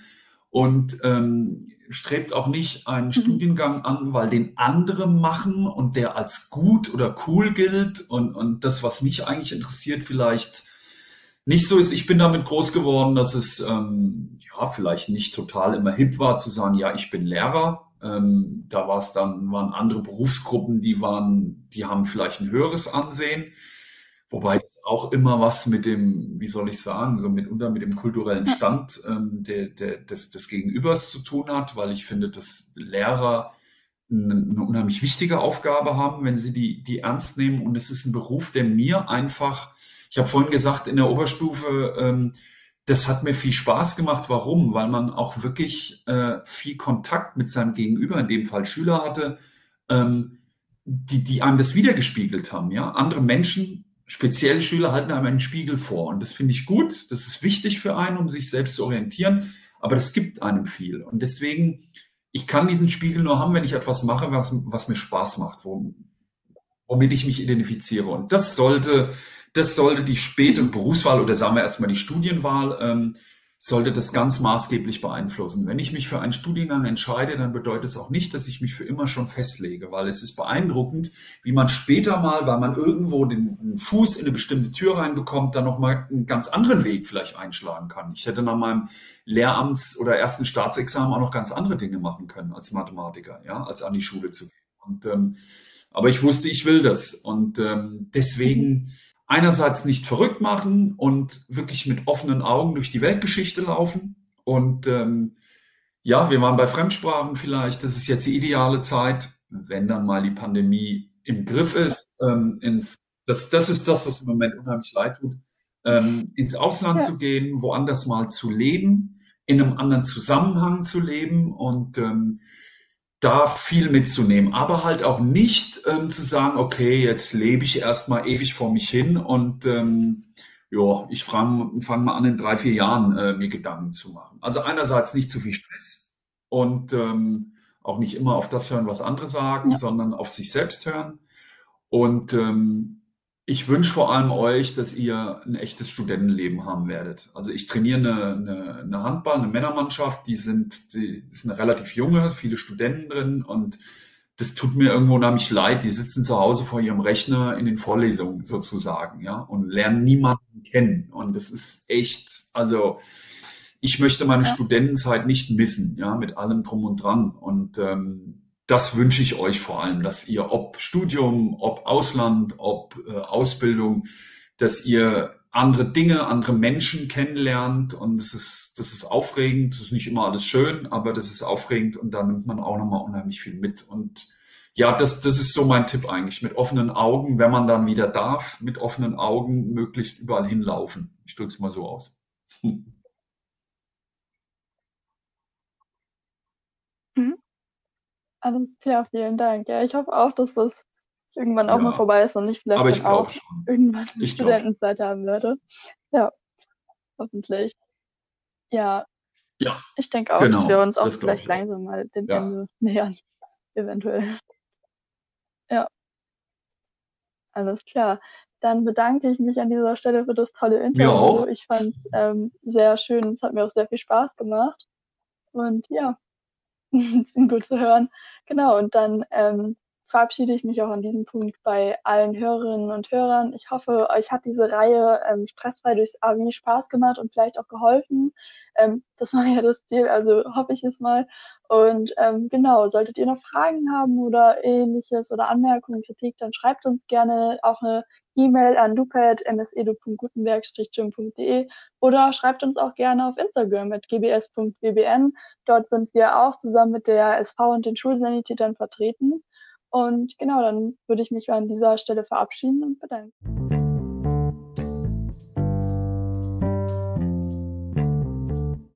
Und ähm, strebt auch nicht einen mhm. Studiengang an, weil den andere machen und der als gut oder cool gilt und, und das, was mich eigentlich interessiert, vielleicht nicht so ist. Ich bin damit groß geworden, dass es ähm, ja vielleicht nicht total immer hip war zu sagen, ja, ich bin Lehrer. Ähm, da war es dann, waren andere Berufsgruppen, die waren, die haben vielleicht ein höheres Ansehen. Wobei auch immer was mit dem, wie soll ich sagen, so mitunter mit dem kulturellen Stand ähm, der, der, des, des Gegenübers zu tun hat, weil ich finde, dass Lehrer eine, eine unheimlich wichtige Aufgabe haben, wenn sie die, die ernst nehmen. Und es ist ein Beruf, der mir einfach, ich habe vorhin gesagt, in der Oberstufe, ähm, das hat mir viel Spaß gemacht. Warum? Weil man auch wirklich äh, viel Kontakt mit seinem Gegenüber, in dem Fall Schüler hatte, ähm, die, die einem das wiedergespiegelt haben. Ja, andere Menschen speziell Schüler halten einem einen Spiegel vor. Und das finde ich gut. Das ist wichtig für einen, um sich selbst zu orientieren. Aber das gibt einem viel. Und deswegen, ich kann diesen Spiegel nur haben, wenn ich etwas mache, was, was mir Spaß macht, womit ich mich identifiziere. Und das sollte, das sollte die spätere Berufswahl oder sagen wir erstmal die Studienwahl ähm, sollte das ganz maßgeblich beeinflussen. Wenn ich mich für einen Studiengang entscheide, dann bedeutet es auch nicht, dass ich mich für immer schon festlege, weil es ist beeindruckend, wie man später mal, weil man irgendwo den, Fuß in eine bestimmte Tür reinbekommt, dann nochmal einen ganz anderen Weg vielleicht einschlagen kann. Ich hätte nach meinem Lehramts- oder ersten Staatsexamen auch noch ganz andere Dinge machen können als Mathematiker, ja, als an die Schule zu gehen. Und, ähm, aber ich wusste, ich will das. Und ähm, deswegen mhm einerseits nicht verrückt machen und wirklich mit offenen Augen durch die Weltgeschichte laufen. Und ähm, ja, wir waren bei Fremdsprachen vielleicht. Das ist jetzt die ideale Zeit, wenn dann mal die Pandemie im Griff ist. Ähm, ins, das, das ist das, was im Moment unheimlich leid tut. Ähm, ins Ausland ja. zu gehen, woanders mal zu leben, in einem anderen Zusammenhang zu leben und ähm, da viel mitzunehmen, aber halt auch nicht ähm, zu sagen, okay, jetzt lebe ich erstmal ewig vor mich hin und ähm, ja, ich fange fang mal an, in drei, vier Jahren äh, mir Gedanken zu machen. Also einerseits nicht zu viel Stress und ähm, auch nicht immer auf das hören, was andere sagen, ja. sondern auf sich selbst hören. Und ähm, ich wünsche vor allem euch, dass ihr ein echtes Studentenleben haben werdet. Also ich trainiere eine, eine, eine Handball, eine Männermannschaft, die sind, die, die sind relativ junge, viele Studenten drin und das tut mir irgendwo unheimlich leid. Die sitzen zu Hause vor ihrem Rechner in den Vorlesungen sozusagen, ja, und lernen niemanden kennen. Und das ist echt, also ich möchte meine ja. Studentenzeit nicht missen, ja, mit allem drum und dran. Und ähm, das wünsche ich euch vor allem, dass ihr, ob Studium, ob Ausland, ob äh, Ausbildung, dass ihr andere Dinge, andere Menschen kennenlernt und das ist, das ist aufregend. Das ist nicht immer alles schön, aber das ist aufregend und da nimmt man auch nochmal unheimlich viel mit. Und ja, das, das ist so mein Tipp eigentlich. Mit offenen Augen, wenn man dann wieder darf, mit offenen Augen möglichst überall hinlaufen. Ich drücke es mal so aus. Hm. Mhm. Alles klar, vielen Dank. Ja, ich hoffe auch, dass das irgendwann auch ja. mal vorbei ist und ich vielleicht Aber ich auch schon. irgendwann ich Studentenzeit haben werde. Ja, hoffentlich. Ja, ja. ich denke auch, genau. dass wir uns auch vielleicht langsam mal dem ja. Ende nähern. Eventuell. Ja. Alles klar. Dann bedanke ich mich an dieser Stelle für das tolle Interview. auch. Ich fand es ähm, sehr schön. Es hat mir auch sehr viel Spaß gemacht. Und ja, gut zu hören. Genau, und dann ähm, verabschiede ich mich auch an diesem Punkt bei allen Hörerinnen und Hörern. Ich hoffe, euch hat diese Reihe ähm, stressfrei durchs AVI Spaß gemacht und vielleicht auch geholfen. Ähm, das war ja das Ziel, also hoffe ich es mal. Und ähm, genau, solltet ihr noch Fragen haben oder ähnliches oder Anmerkungen, Kritik, dann schreibt uns gerne auch eine E-Mail an luca.msedu.gutenberg-gym.de oder schreibt uns auch gerne auf Instagram mit gbs.bbn. Dort sind wir auch zusammen mit der SV und den Schulsanitätern vertreten. Und genau, dann würde ich mich an dieser Stelle verabschieden und bedanken.